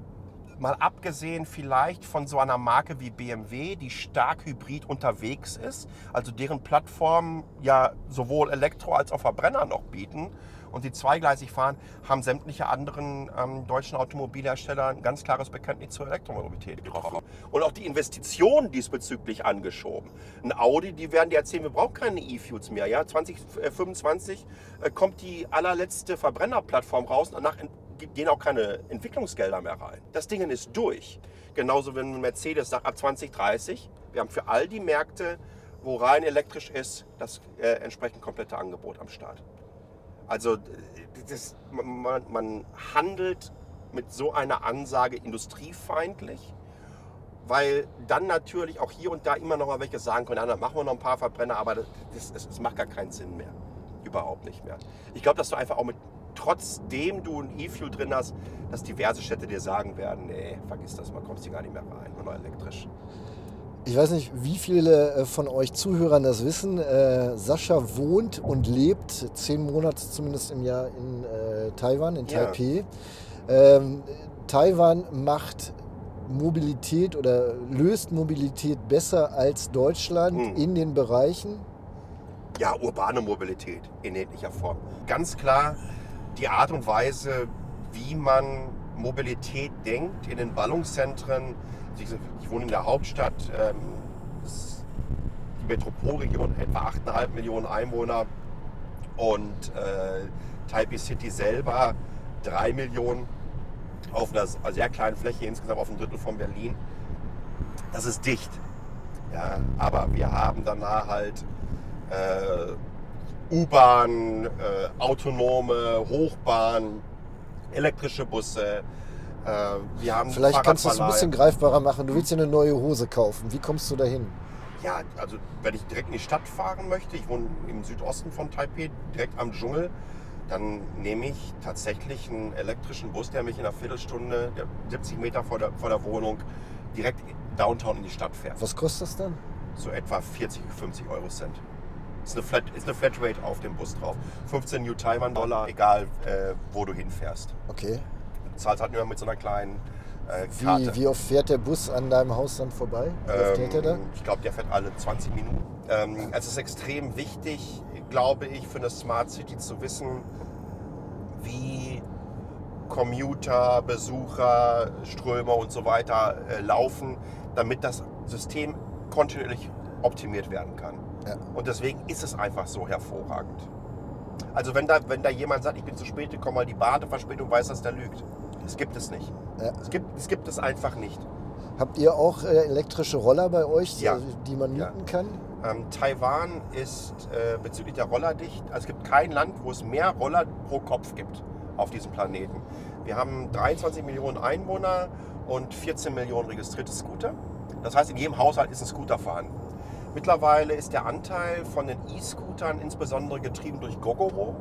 mal abgesehen vielleicht von so einer Marke wie BMW, die stark hybrid unterwegs ist, also deren Plattformen ja sowohl Elektro- als auch Verbrenner noch bieten und die zweigleisig fahren, haben sämtliche anderen ähm, deutschen Automobilhersteller ein ganz klares Bekenntnis zur Elektromobilität getroffen. Und auch die Investitionen diesbezüglich angeschoben. Ein Audi, die werden dir erzählen, wir brauchen keine E-Fuels mehr. Ja? 2025 äh, kommt die allerletzte Verbrennerplattform raus und danach gehen auch keine Entwicklungsgelder mehr rein. Das Ding ist durch. Genauso wenn Mercedes sagt, ab 2030, wir haben für all die Märkte, wo rein elektrisch ist, das äh, entsprechend komplette Angebot am Start. Also das, man, man handelt mit so einer Ansage industriefeindlich, weil dann natürlich auch hier und da immer noch mal welche sagen können, dann machen wir noch ein paar Verbrenner, aber das, das, das macht gar keinen Sinn mehr. Überhaupt nicht mehr. Ich glaube, dass du einfach auch mit trotzdem du ein E-Fuel drin hast, dass diverse Städte dir sagen werden, nee, vergiss das, man kommt hier gar nicht mehr rein, nur noch elektrisch. Ich weiß nicht, wie viele äh, von euch Zuhörern das wissen. Äh, Sascha wohnt und lebt zehn Monate zumindest im Jahr in äh, Taiwan, in Taipei. Ja. Ähm, Taiwan macht Mobilität oder löst Mobilität besser als Deutschland hm. in den Bereichen? Ja, urbane Mobilität in ähnlicher Form. Ganz klar, die Art und Weise, wie man Mobilität denkt in den Ballungszentren. Ich wohne in der Hauptstadt, ähm, die Metropolregion, etwa 8,5 Millionen Einwohner und äh, Taipei City selber 3 Millionen auf einer sehr kleinen Fläche, insgesamt auf ein Drittel von Berlin. Das ist dicht. Ja, aber wir haben danach halt äh, U-Bahn, äh, autonome Hochbahn, elektrische Busse. Äh, wir haben Vielleicht kannst du es ein bisschen greifbarer machen. Du willst dir eine neue Hose kaufen. Wie kommst du dahin? Ja, also wenn ich direkt in die Stadt fahren möchte, ich wohne im Südosten von Taipei, direkt am Dschungel, dann nehme ich tatsächlich einen elektrischen Bus, der mich in einer Viertelstunde, 70 Meter vor der, vor der Wohnung, direkt downtown in die Stadt fährt. Was kostet das dann? So etwa 40, 50 Euro Cent. Ist eine, Flat, ist eine Flatrate auf dem Bus drauf. 15 New Taiwan Dollar, egal äh, wo du hinfährst. Okay. Zahlst halt nur mit so einer kleinen äh, Karte. Wie, wie oft fährt der Bus an deinem Haus dann vorbei? Ähm? Ich glaube, der fährt alle 20 Minuten. Ähm, es ist extrem wichtig, glaube ich, für eine Smart City zu wissen, wie Commuter, Besucher, Strömer und so weiter äh, laufen, damit das System kontinuierlich optimiert werden kann. Ja. Und deswegen ist es einfach so hervorragend. Also wenn da, wenn da jemand sagt, ich bin zu spät gekommen, weil die Badeverspätung weiß, dass der lügt. Das gibt es nicht. Ja. Es, gibt, es gibt es einfach nicht. Habt ihr auch äh, elektrische Roller bei euch, ja. die man mieten ja. kann? Ähm, Taiwan ist äh, bezüglich der Roller dicht. Also es gibt kein Land, wo es mehr Roller pro Kopf gibt auf diesem Planeten. Wir haben 23 Millionen Einwohner und 14 Millionen registrierte Scooter. Das heißt, in jedem Haushalt ist ein Scooter vorhanden. Mittlerweile ist der Anteil von den E-Scootern insbesondere getrieben durch Gogoro.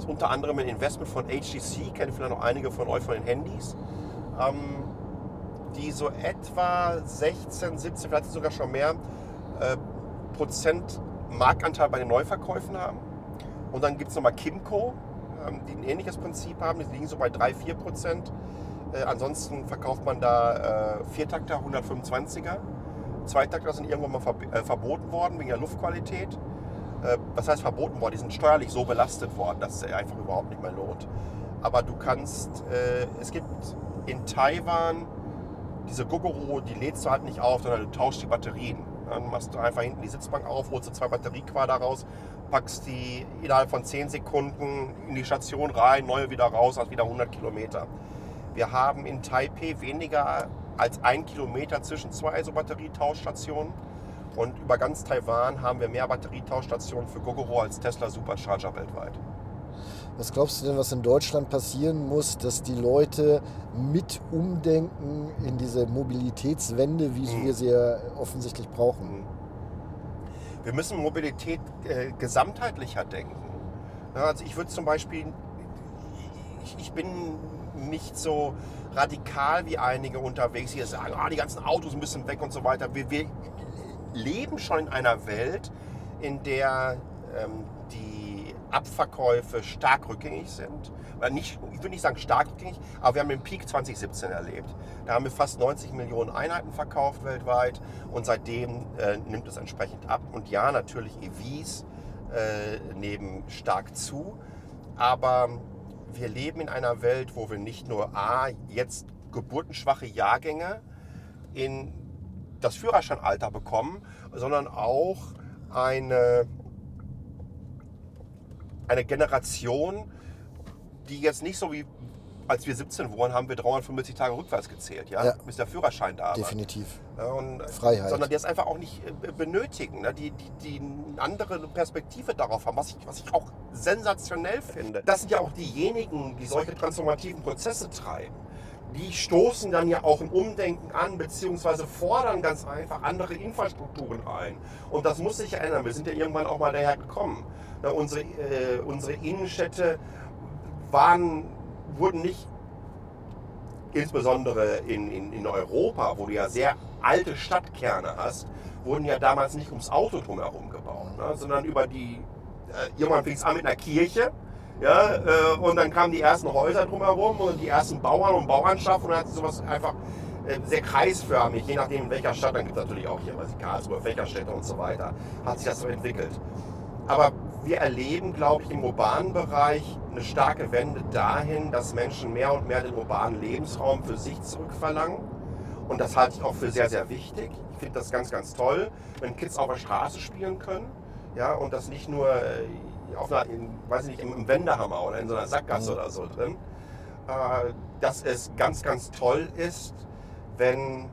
Ist unter anderem ein Investment von HTC, kennen vielleicht noch einige von euch von den Handys, ähm, die so etwa 16, 17, vielleicht sogar schon mehr äh, Prozent Marktanteil bei den Neuverkäufen haben. Und dann gibt es nochmal Kimco, ähm, die ein ähnliches Prinzip haben, die liegen so bei 3, 4 Prozent. Äh, ansonsten verkauft man da äh, Viertakter 125er Zweitakter sind irgendwann mal äh, verboten worden wegen der Luftqualität. Äh, was heißt verboten worden? Die sind steuerlich so belastet worden, dass es einfach überhaupt nicht mehr lohnt. Aber du kannst, äh, es gibt in Taiwan diese Gogoro, die lädst du halt nicht auf, sondern du tauschst die Batterien. Dann machst du einfach hinten die Sitzbank auf, holst du zwei Batteriequader raus, packst die innerhalb von 10 Sekunden in die Station rein, neue wieder raus, hast wieder 100 Kilometer. Wir haben in Taipei weniger als ein Kilometer zwischen zwei so Batterietauschstationen. Und über ganz Taiwan haben wir mehr Batterietauschstationen für Gogoro als Tesla Supercharger weltweit. Was glaubst du denn, was in Deutschland passieren muss, dass die Leute mit umdenken in diese Mobilitätswende, wie hm. wir sie ja offensichtlich brauchen? Hm. Wir müssen Mobilität äh, gesamtheitlicher denken. Ja, also ich würde zum Beispiel, ich, ich bin nicht so radikal wie einige unterwegs, die sagen, ah, die ganzen Autos müssen weg und so weiter. Wir, wir leben schon in einer Welt, in der ähm, die Abverkäufe stark rückgängig sind. Nicht, ich würde nicht sagen stark rückgängig, aber wir haben den Peak 2017 erlebt. Da haben wir fast 90 Millionen Einheiten verkauft weltweit und seitdem äh, nimmt es entsprechend ab. Und ja, natürlich EVs äh, nehmen stark zu, aber wir leben in einer Welt, wo wir nicht nur A, jetzt geburtenschwache Jahrgänge in das Führerscheinalter bekommen, sondern auch eine, eine Generation, die jetzt nicht so wie als wir 17 wurden, haben wir 350 Tage rückwärts gezählt, ja, Ja. bis der Führerschein da war. Definitiv. Ja, und, Freiheit. Sondern die es einfach auch nicht äh, benötigen, ne? die, die, die eine andere Perspektive darauf haben, was ich, was ich auch sensationell finde. Das sind ja auch diejenigen, die solche transformativen Prozesse treiben. Die stoßen dann ja auch ein Umdenken an, beziehungsweise fordern ganz einfach andere Infrastrukturen ein. Und das muss sich ja ändern. Wir sind ja irgendwann auch mal daher gekommen. Na, unsere, äh, unsere Innenstädte waren, wurden nicht insbesondere in, in, in Europa, wo du ja sehr alte Stadtkerne hast, wurden ja damals nicht ums Auto drumherum gebaut, ne, sondern über die, äh, irgendwann fing es an mit einer Kirche, ja, äh, und dann kamen die ersten Häuser drumherum und die ersten Bauern und Bauernschaften und dann hat sich sowas einfach äh, sehr kreisförmig, je nachdem in welcher Stadt, dann gibt es natürlich auch hier, weiß ich, Karlsruhe, Fächerstädte und so weiter, hat sich das so entwickelt. Aber wir erleben, glaube ich, im urbanen Bereich eine starke Wende dahin, dass Menschen mehr und mehr den urbanen Lebensraum für sich zurückverlangen. Und das halte ich auch für sehr, sehr wichtig. Ich finde das ganz, ganz toll, wenn Kids auf der Straße spielen können. Ja, und das nicht nur äh, auf einer, in, weiß ich nicht, im, Wendehammer oder in so einer Sackgasse oder so drin. Äh, dass es ganz, ganz toll ist, wenn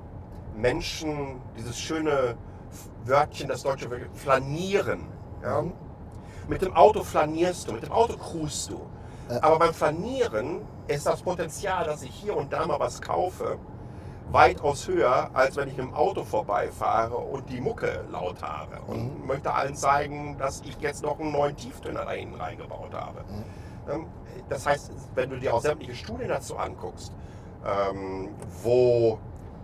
Menschen dieses schöne Wörtchen, das deutsche Wort, flanieren. Ja? Mhm. Mit dem Auto flanierst du, mit dem Auto cruist du. Ja. Aber beim Flanieren ist das Potenzial, dass ich hier und da mal was kaufe, weitaus höher, als wenn ich dem Auto vorbeifahre und die Mucke laut habe. Und Mhm. möchte allen zeigen, dass ich jetzt noch einen neuen Tieftöner da hinten reingebaut habe. Mhm. Ähm, Das heißt, wenn du dir auch sämtliche Studien dazu anguckst, ähm, wo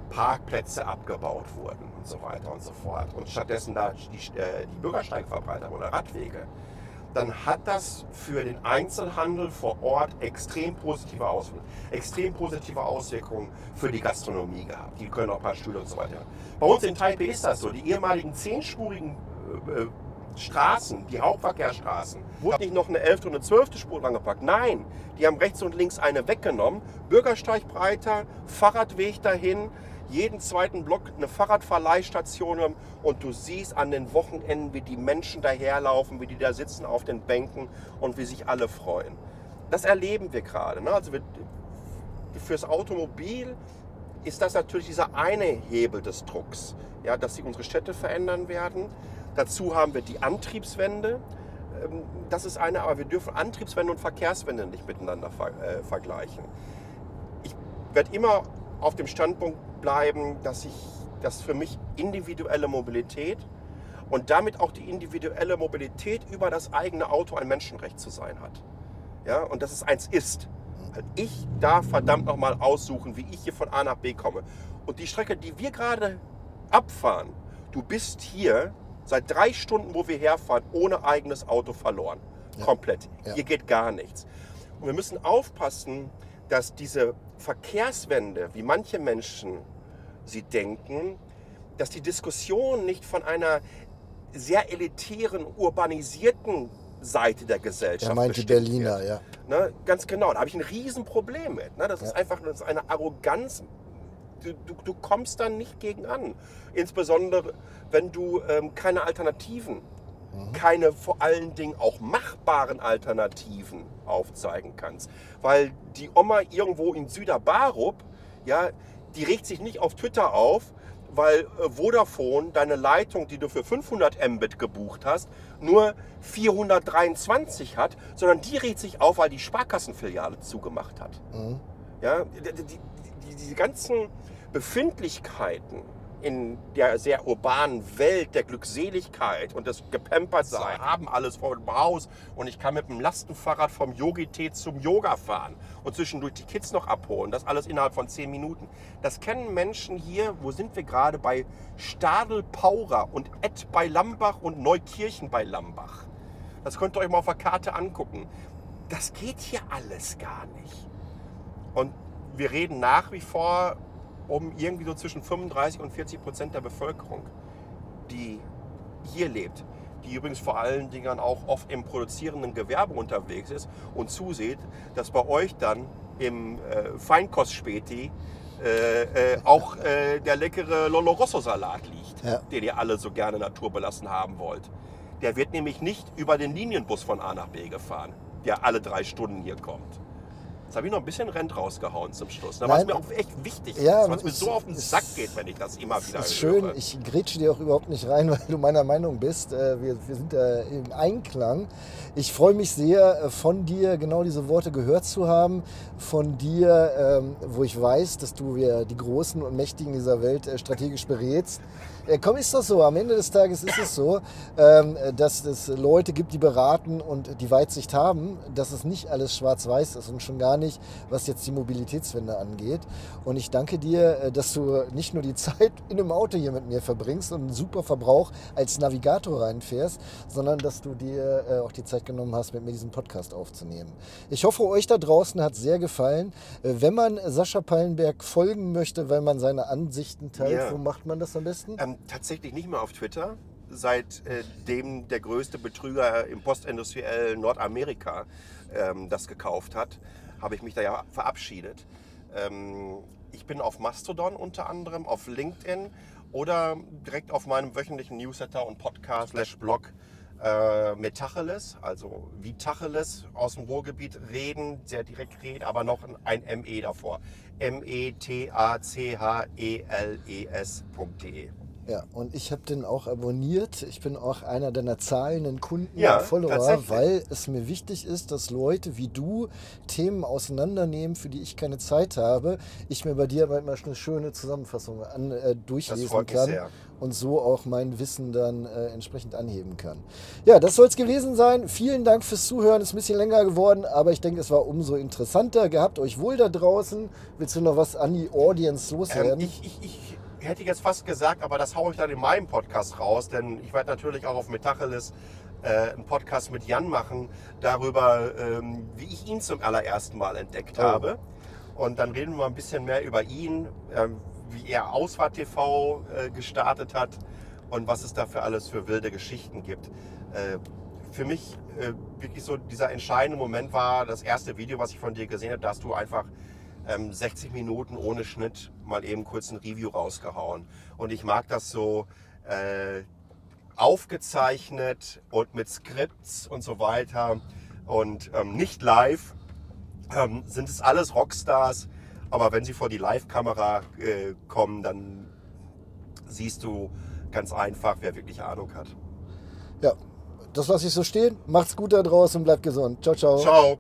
Parkplätze abgebaut wurden und so weiter und so fort und stattdessen da die, äh, die haben oder Radwege, dann hat das für den Einzelhandel vor Ort extrem positive Auswirkungen, extrem positive Auswirkungen für die Gastronomie gehabt. Die können auch ein paar Stühle und so weiter. Bei uns in Taipei ist das so. Die ehemaligen zehnspurigen äh, äh, Straßen, die Hauptverkehrsstraßen, wurde nicht noch eine 11. und eine 12. Spur langepackt. Nein, die haben rechts und links eine weggenommen. Bürgersteig breiter, Fahrradweg dahin, jeden zweiten Block eine Fahrradverleihstation haben und du siehst an den Wochenenden, wie die Menschen daherlaufen, wie die da sitzen auf den Bänken und wie sich alle freuen. Das erleben wir gerade. Ne? Also fürs Automobil ist das natürlich dieser eine Hebel des Drucks, ja, dass sie unsere Städte verändern werden. Dazu haben wir die Antriebswende. Ähm, Das ist eine, aber wir dürfen Antriebswende und Verkehrswende nicht miteinander ver äh, vergleichen. Ich werde immer auf dem Standpunkt bleiben, dass ich, dass für mich individuelle Mobilität und damit auch die individuelle Mobilität über das eigene Auto ein Menschenrecht zu sein hat. Ja, und dass es eins ist. Ich darf verdammt nochmal aussuchen, wie ich hier von A nach B komme. Und die Strecke, die wir gerade abfahren, du bist hier seit drei Stunden, wo wir herfahren, ohne eigenes Auto verloren. Ja. Komplett. Ja. Hier geht gar nichts. Und wir müssen aufpassen, dass diese Verkehrswende, wie manche Menschen sie denken, dass die Diskussion nicht von einer sehr elitären, urbanisierten Seite der Gesellschaft Er meinte Berliner, wird. ja. Ne, ganz genau, da habe ich ein Riesenproblem mit. Ne? Das ist Ja. einfach das ist eine Arroganz. Du, du, du kommst dann nicht gegen an. Insbesondere, wenn du ähm, keine Alternativen, keine vor allen Dingen auch machbaren Alternativen aufzeigen kannst. Weil die Oma irgendwo in Süderbarup, ja, die regt sich nicht auf Twitter auf, weil äh, Vodafone deine Leitung, die du für 500 Mbit gebucht hast, nur 423 hat, sondern die regt sich auf, weil die Sparkassenfiliale zugemacht hat. Mhm. Ja, die, die, die, diese ganzen Befindlichkeiten in der sehr urbanen Welt der Glückseligkeit und des Gepampertsein haben alles vor dem Haus und ich kann mit dem Lastenfahrrad vom Yogi-Tee zum Yoga fahren und zwischendurch die Kids noch abholen. Das alles innerhalb von 10 Minuten. Das kennen Menschen hier, wo sind wir gerade? Bei Stadel-Paura und Ed bei Lambach und Neukirchen bei Lambach. Das könnt ihr euch mal auf der Karte angucken. Das geht hier alles gar nicht. Und wir reden nach wie vor um irgendwie so zwischen 35 und 40 Prozent der Bevölkerung, die hier lebt, die übrigens vor allen Dingen auch oft im produzierenden Gewerbe unterwegs ist und zusieht, dass bei euch dann im äh, Feinkostspäti äh, äh, auch äh, der leckere Lolo Rosso Salat liegt, Ja. den ihr alle so gerne naturbelassen haben wollt. Der wird nämlich nicht über den Linienbus von A nach B gefahren, der alle drei Stunden hier kommt. Jetzt habe ich noch ein bisschen Rent rausgehauen zum Schluss, ne, was Nein. mir auch echt wichtig Ja, ist, was mir es- so auf den es- Sack geht, wenn ich das immer Das wieder ist schön. höre. Ich grätsche dir auch überhaupt nicht rein, weil du meiner Meinung bist. Äh, Wir, wir sind da im Einklang. Ich freue mich sehr, äh, von dir genau diese Worte gehört zu haben. Von dir, ähm, wo ich weiß, dass du die Großen und Mächtigen dieser Welt äh, strategisch berätst. Äh, Komm, ist das so? Am Ende des Tages ist es so, ähm, dass es Leute gibt, die beraten und die Weitsicht haben, dass es nicht alles schwarz-weiß ist und schon gar nicht, was jetzt die Mobilitätswende angeht. Und ich danke dir, äh, dass du nicht nur die Zeit in einem Auto hier mit mir verbringst und einen super Verbrauch als Navigator reinfährst, sondern dass du dir äh, auch die Zeit genommen hast, mit mir diesen Podcast aufzunehmen. Ich hoffe, euch da draußen hat es sehr gefallen. Wenn man Sascha Pallenberg folgen möchte, weil man seine Ansichten teilt, Ja. wo macht man das am besten? Ähm, tatsächlich nicht mehr auf Twitter, seitdem der größte Betrüger im postindustriellen Nordamerika ähm, das gekauft hat, habe ich mich da ja verabschiedet. Ähm, ich bin auf Mastodon unter anderem, auf LinkedIn oder direkt auf meinem wöchentlichen Newsletter und Podcast slash Blog äh, Metacheles, also wie Tacheles aus dem Ruhrgebiet reden, sehr direkt reden, aber noch ein ME davor. M-E-T-A-C-H-E-L-E-S.de. Ja, und ich habe den auch abonniert. Ich bin auch einer deiner zahlenden Kunden Ja, und Follower, weil es mir wichtig ist, dass Leute wie du Themen auseinandernehmen, für die ich keine Zeit habe. Ich mir bei dir aber immer eine schöne Zusammenfassung an, äh, durchlesen kann und so auch mein Wissen dann äh, entsprechend anheben kann. Ja, das soll es gewesen sein. Vielen Dank fürs Zuhören. Ist ein bisschen länger geworden, aber ich denke, es war umso interessanter. Gehabt euch wohl da draußen. Willst du noch was an die Audience Ähm, loswerden? ich, ich, ich hätte jetzt fast gesagt, aber das haue ich dann in meinem Podcast raus, denn ich werde natürlich auch auf Metacheles äh, einen Podcast mit Jan machen darüber, ähm, wie ich ihn zum allerersten Mal entdeckt Oh. habe. Und dann reden wir mal ein bisschen mehr über ihn, ähm, wie er Ausfahrt TV äh, gestartet hat und was es da für alles für wilde Geschichten gibt. Äh, für mich wirklich so dieser entscheidende Moment war das erste Video, was ich von dir gesehen habe, da hast du einfach ähm, 60 Minuten ohne Schnitt mal eben kurz ein Review rausgehauen. Und ich mag das so äh, aufgezeichnet und mit Skripts und so weiter und ähm, nicht live. Ähm, sind es alles Rockstars, aber wenn sie vor die Live-Kamera äh, kommen, dann siehst du ganz einfach, wer wirklich Ahnung hat. ja, das lasse ich so stehen. Macht's gut da draußen, bleibt gesund. Ciao, ciao. Ciao!